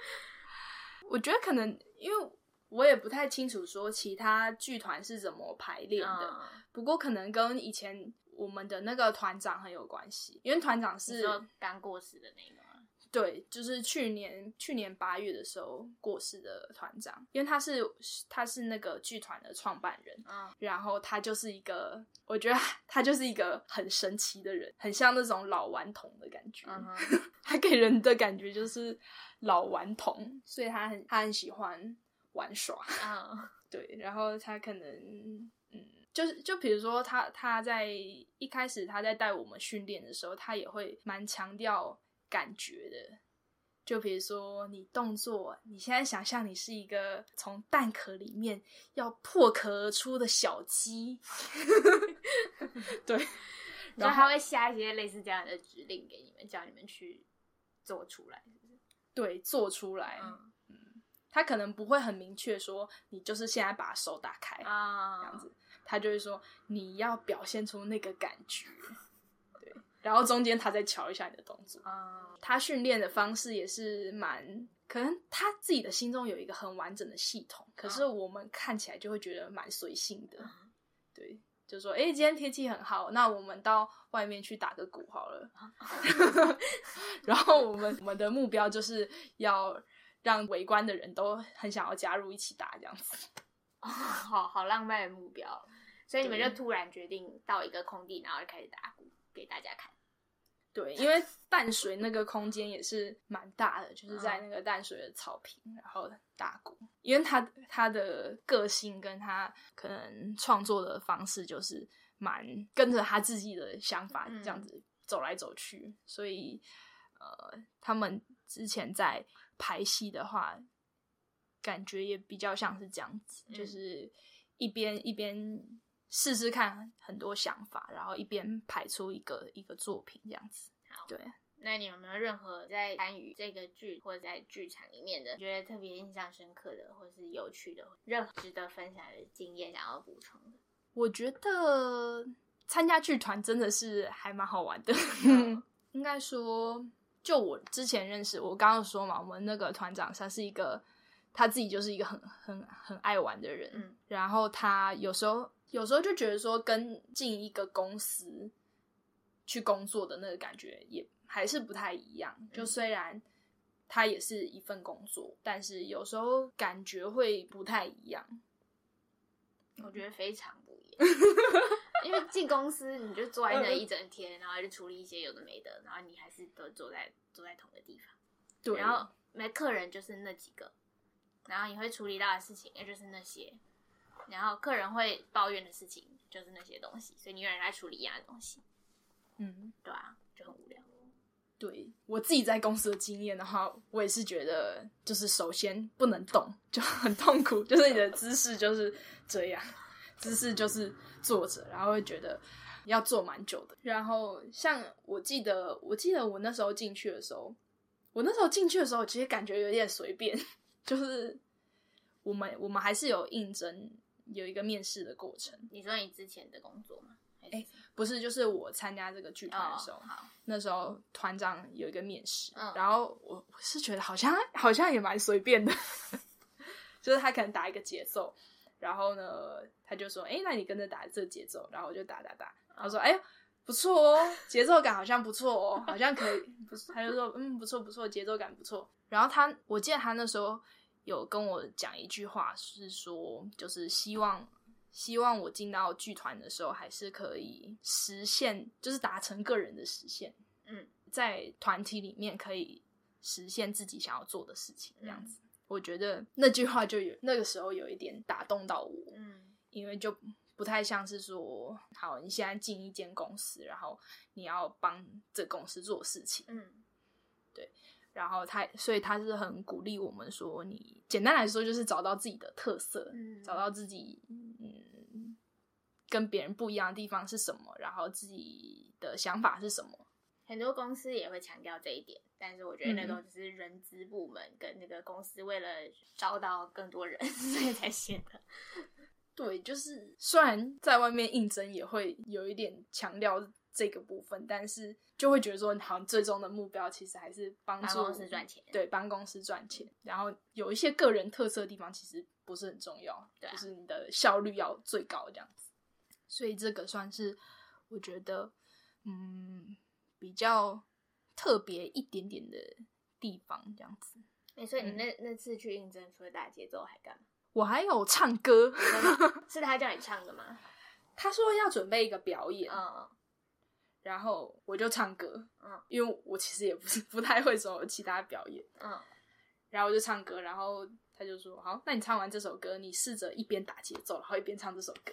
我觉得可能因为我也不太清楚说其他剧团是怎么排练的，嗯。不过可能跟以前我们的那个团长很有关系，因为团长是刚过世的那个？对，就是去年去年八月的时候过世的团长，因为他是他是那个剧团的创办人，嗯然后他就是一个，我觉得他就是一个很神奇的人，很像那种老顽童的感觉，嗯，他给人的感觉就是老顽童，所以他很他很喜欢玩耍，啊对，然后他可能嗯，就是就比如说他他在一开始他在带我们训练的时候，他也会蛮强调感觉的。就比如说你动作，你现在想象你是一个从蛋壳里面要破壳而出的小鸡，对，然然后后他会下一些类似这样的指令给你们，叫你们去做出来，是不是？对做出来，嗯他可能不会很明确说你就是现在把手打开，啊，这样子，他就会说你要表现出那个感觉，对，然后中间他再瞧一下你的动作。啊，他训练的方式也是蛮，可能他自己的心中有一个很完整的系统，可是我们看起来就会觉得蛮随性的，对，就说哎、诶今天天气很好，那我们到外面去打个鼓好了。然后我们我们的目标就是要让围观的人都很想要加入一起打这样子。好好浪漫的目标，所以你们就突然决定到一个空地，然后就开始打鼓给大家看。对，因为淡水那个空间也是蛮大的，就是在那个淡水的草坪，然后打鼓。因为他他的个性跟他可能创作的方式，就是蛮跟着他自己的想法嗯这样子走来走去，所以呃，他们之前在排戏的话，感觉也比较像是这样子，嗯就是一边一边试试看很多想法，然后一边排出一个一个作品这样子。好对，那你有没有任何在参与这个剧或者在剧场里面的，觉得特别印象深刻的，或是有趣的，任何值得分享的经验想要补充的？我觉得参加剧团真的是还蛮好玩的。嗯 应该说，就我之前认识，我刚刚说嘛，我们那个团长他是一个他自己就是一个很很很爱玩的人，嗯然后他有时候有时候就觉得说跟进一个公司去工作的那个感觉也还是不太一样。就虽然他也是一份工作，但是有时候感觉会不太一样。我觉得非常不一样，因为进公司你就坐在那一整天，然后就处理一些有的没的，然后你还是都坐在坐在同一个地方，对，然后没客人就是那几个，然后你会处理到的事情也就是那些，然后客人会抱怨的事情就是那些东西，所以你永远在处理一样的东西，嗯。对啊，就很无聊。对我自己在公司的经验的话，我也是觉得，就是首先不能动，就很痛苦，就是你的姿势就是这样，姿势就是坐着，然后会觉得要坐蛮久的。然后像我记得，我记得我那时候进去的时候，我那时候进去的时候，其实感觉有点随便，就是我们我们还是有应征有一个面试的过程，你说你之前的工作吗？哎不是就是我参加这个剧团的时候，那时候团长有一个面试，嗯然后我我是觉得好像好像也蛮随便的，就是他可能打一个节奏，然后呢他就说，哎、那你跟着打这节奏，然后我就打打打，他说，哎、不错哦，节奏感好像不错哦，好像可以，不是，他就说，嗯，不错不错，节奏感不错。然后他，我记得他那时候有跟我讲一句话，是说，就是希望希望我进到剧团的时候，还是可以实现，就是达成个人的实现。嗯，在团体里面可以实现自己想要做的事情，这样子。嗯我觉得那句话就有那个时候有一点打动到我，嗯因为就不太像是说，好，你现在进一间公司，然后你要帮这公司做事情，嗯对然后他，所以他是很鼓励我们说，你简单来说就是找到自己的特色，嗯找到自己嗯跟别人不一样的地方是什么，然后自己的想法是什么。很多公司也会强调这一点，但是我觉得那嗯都只是人资部门跟那个公司为了招到更多人，所以才写的。对，就是虽然在外面应征也会有一点强调这个部分，但是就会觉得说，好像最终的目标其实还是帮助帮公司赚钱对，帮公司赚钱。然后有一些个人特色的地方，其实不是很重要，对啊就是你的效率要最高这样子。所以这个算是我觉得，嗯，比较特别一点点的地方，这样子。哎、所以你嗯那、那次去应征，除了打节奏还干嘛？我还有唱歌，是他叫你唱的吗？他说要准备一个表演，嗯然后我就唱歌，嗯因为我其实也不是 不太会什么其他表演，嗯，然后我就唱歌，然后他就说：“好，那你唱完这首歌，你试着一边打节奏，然后一边唱这首歌。”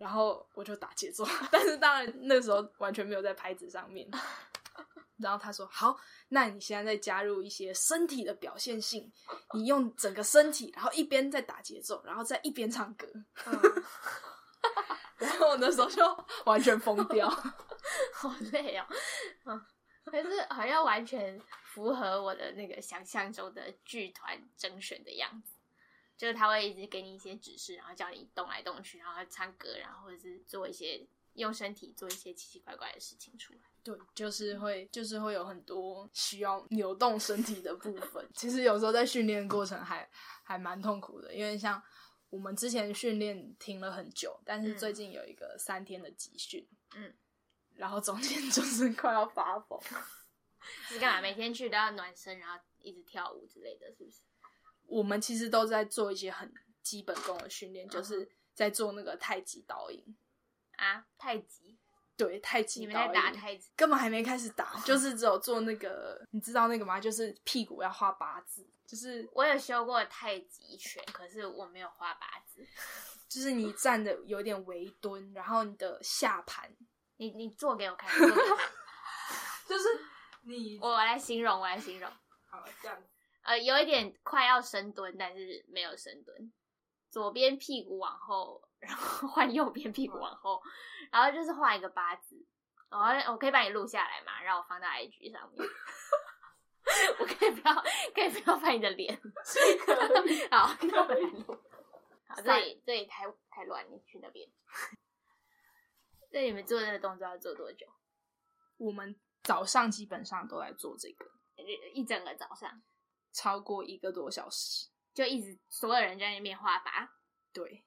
然后我就打节奏，但是当然那时候完全没有在拍子上面。然后他说：“好，那你现在再加入一些身体的表现性，你用整个身体，然后一边在打节奏，然后再一边唱歌。嗯 然后我那时候就完全疯掉。好累哦。嗯，可是好像完全符合我的那个想象中的剧团甄选的样子。就是他会一直给你一些指示，然后叫你动来动去，然后唱歌，然后或者是做一些用身体做一些奇奇怪怪的事情出来。对，就是会，就是会有很多需要扭动身体的部分。其实有时候在训练过程还还蛮痛苦的，因为像我们之前训练停了很久，但是嗯最近有一个三天的集训，嗯，然后中间就是快要发疯。是干嘛？每天去都要暖身，然后一直跳舞之类的，是不是？我们其实都在做一些很基本功的训练，就嗯是在做那个太极导引。啊，太极，对，太极你们。在打太极？根本还没开始打，就是只有做那个，你知道那个吗？就是屁股要画八字，就是我有修过太极拳，可是我没有画八字。就是你站的有点微蹲，然后你的下盘 你你做给我看。就是你我我来形容，我来形容。好这样，呃，有一点快要深蹲，但是没有深蹲。左边屁股往后，然后换右边屁股往后，然后就是画一个八字。我我可以把你录下来嘛，让我放到 IG 上面。我可以不要，可以不要拍你的脸。好，那我来录。好，这里这里太太乱，你去那边。那你们做那个动作要做多久？我们早上基本上都来做这个，一整个早上超过一个多小时。就一直所有人在那边画吧。对，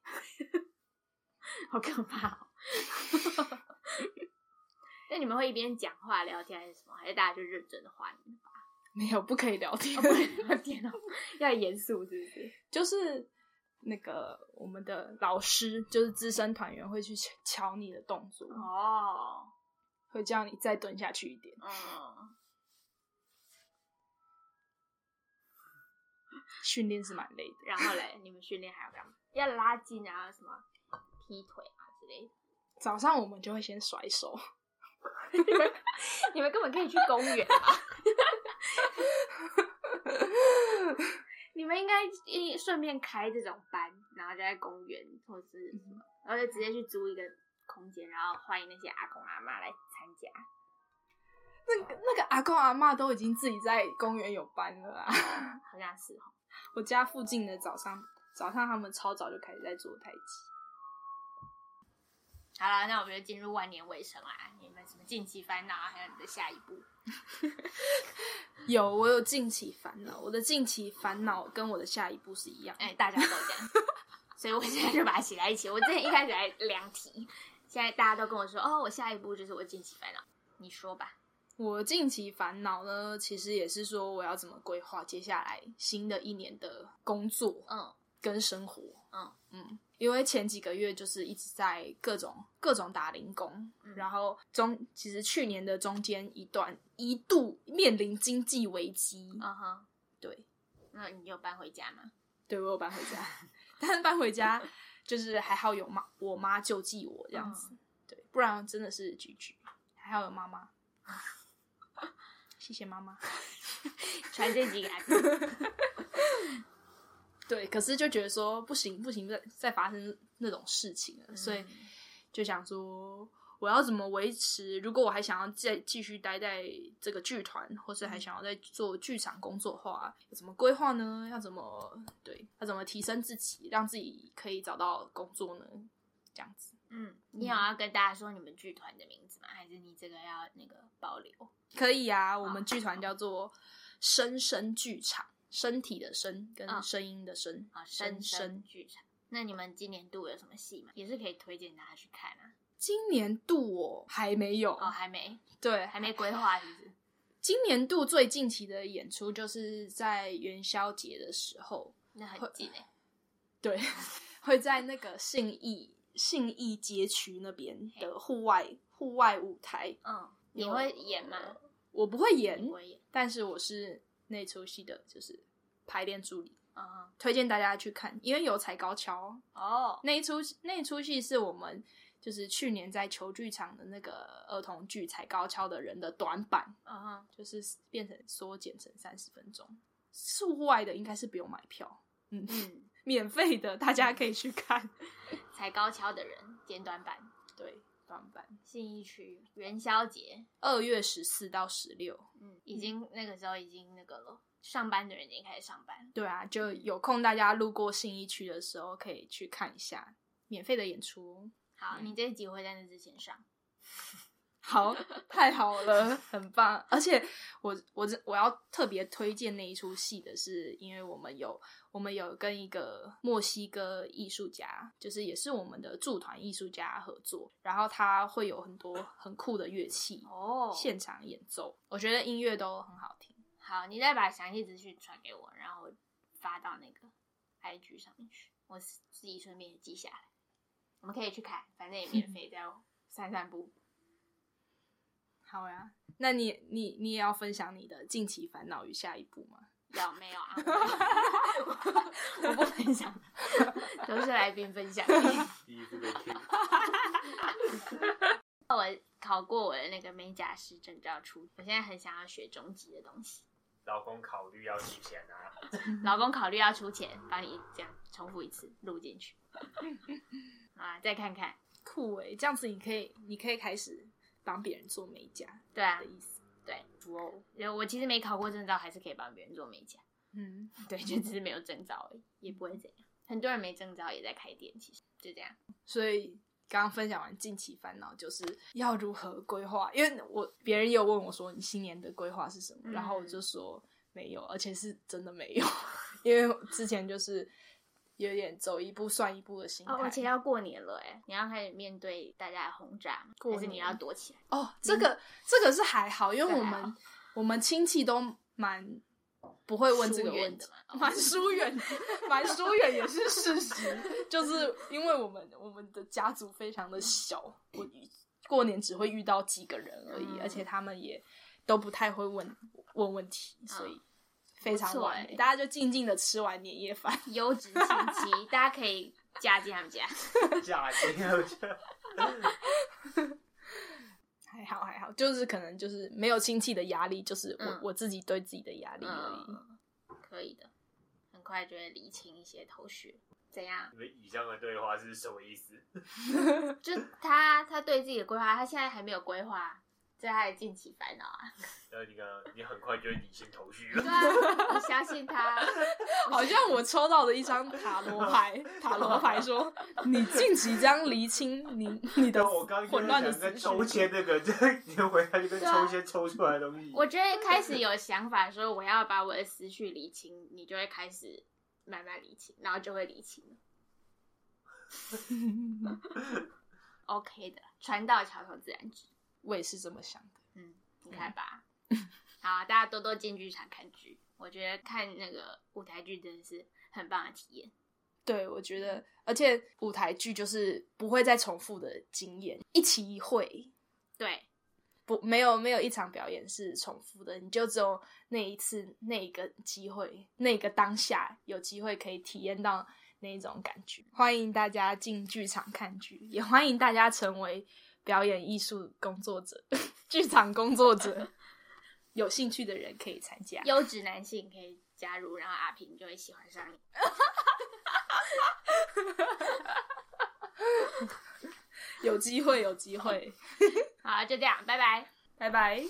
好可怕哦！那你们会一边讲话聊天还是什么？还是大家就认真的画你们？没有不可以聊天，哦，不能聊天哦，要严肃是不是？就是那个我们的老师，就是资深团员会去瞧瞧你的动作，哦，会叫你再蹲下去一点。嗯，训练是蛮累的，然后嘞，你们训练还要干嘛？要拉筋啊，什么劈腿啊之类的。早上我们就会先甩手，你 们你们根本可以去公园啊？你们应该一顺便开这种班，然后就在公园或是什么，然后就直接去租一个空间，然后欢迎那些阿公阿妈来参加。那个那个阿公阿妈都已经自己在公园有班了啊。好像是哦。我家附近的早上早上他们超早就开始在做太极。好了，那我们就进入万年尾声啦。你们什么近期烦恼啊？还有你的下一步？有，我有近期烦恼，我的近期烦恼跟我的下一步是一样。哎、大家都这样，所以我现在就把它写在一起。我之前一开始还量题，现在大家都跟我说，哦，我下一步就是我近期烦恼。你说吧。我近期烦恼呢，其实也是说我要怎么规划接下来新的一年的工作嗯跟生活。嗯嗯，因为前几个月就是一直在各种各种打零工，嗯然后中其实去年的中间一段一度面临经济危机，嗯哼，对，那你有搬回家吗？对我有搬回家，但是搬回家 就是还好有妈我妈救济我这样子，对，不然真的是局局。还好有妈妈，谢谢妈妈。传这集给他听。对，可是就觉得说不行不行，再再发生那种事情了，所以就想说我要怎么维持？如果我还想要再继续待在这个剧团，或是还想要再做剧场工作的话，要怎么规划呢？要怎么对？要怎么提升自己，让自己可以找到工作呢？这样子，嗯，你有要跟大家说你们剧团的名字吗？还是你这个要那个保留？可以啊。我们剧团叫做声声剧场，身体的声跟嗯声音的声啊，声深深剧场。那你们今年度有什么戏吗？也是可以推荐大家去看啊。今年度我还没有，哦，还没，对，还没规划，是不是？今年度最近期的演出就是在元宵节的时候，那很近哎、对，会在那个信义信义街区那边的户外户外舞台。嗯，你会演吗？我不会演，不会演。但是我是那出戏的，就是排练助理，嗯，推荐大家去看，因为有踩高跷哦，那一出那一出戏是我们就是去年在球剧场的那个儿童剧踩高跷的人的短板，嗯哼，就是变成缩减成三十分钟。户外的应该是不用买票，嗯，嗯，免费的，大家可以去看。踩高跷的人简短版，对，短版，信义区元宵节，二月十四到十六，嗯，已经那个时候已经那个了，上班的人已经开始上班。对啊，就有空大家路过信义区的时候可以去看一下免费的演出。好，你这一集会在那之前上。好，太好了，很棒！而且我我这我要特别推荐那一出戏的是，因为我们有我们有跟一个墨西哥艺术家，就是也是我们的驻团艺术家合作，然后他会有很多很酷的乐器，哦现场演奏，我觉得音乐都很好听。好，你再把详细资讯传给我，然后发到那个 IG 上面去，我自己顺便也记下来。我们可以去看，反正也免 费，再散散步。好呀，那你你你也要分享你的近期烦恼与下一步吗？有没有啊？我 不分享，都是来宾分享。第一次被听，我考过我的那个美甲师证照出，我现在很想要学中级的东西。老公考虑要出钱啊，老公考虑要出钱帮你这样重复一次录进去。啊，再看看，酷诶，这样子你可以你可以开始帮别人做美甲对啊的，意思。对，哇哦，然后我其实没考过证照，还是可以帮别人做美甲。嗯，对，就只是没有证照而已，也不会怎样。很多人没证照也在开店，其实就这样。所以刚刚分享完近期烦恼，就是要如何规划。因为我别人也有问我说你新年的规划是什么，嗯然后我就说没有，而且是真的没有，因为之前就是有点走一步算一步的心态。哦，而且要过年了哎，你要开始面对大家的轰炸还是你要躲起来？哦，这个、这个是还好，因为我们我们亲戚都蛮不会问这个问题蛮疏远，蛮疏远也是事实，就是因为我们我们的家族非常的小，我过年只会遇到几个人而已，嗯而且他们也都不太会问问问题，所以非常不错欸完美，大家就静静的吃完年夜饭。优质亲戚，大家可以嫁进他们家。价钱我觉得还好还好，就是可能就是没有亲戚的压力，就是我、嗯我自己对自己的压力而已。嗯，可以的，很快就会理清一些头绪。怎样？你们以上的对话是什么意思？就他他对自己的规划，他现在还没有规划，这是他的近期烦恼啊。然后你刚，你很快就会理清头绪对了。啊，你相信他？好像我抽到的一张塔罗牌，塔罗牌说你近期将厘清你 你的我刚刚混乱的在思抽绪。签那个，就你就回来就跟抽签抽出来的东西。我觉得开始有想法说我要把我的思绪理清，你就会开始慢慢理清，然后就会理清了。OK 的，船到桥头自然直。我也是这么想的。嗯，你看吧。好，大家多多进剧场看剧，我觉得看那个舞台剧真的是很棒的体验。对，我觉得，而且舞台剧就是不会再重复的经验，一期一会。对，不没有没有一场表演是重复的，你就只有那一次那一个机会，那个当下有机会可以体验到那一种感觉。欢迎大家进剧场看剧，也欢迎大家成为表演艺术工作者、剧场工作者。有兴趣的人可以参加。优质男性可以加入，然后阿平就会喜欢上你。有机会，有机会。好，就这样，拜拜。拜拜。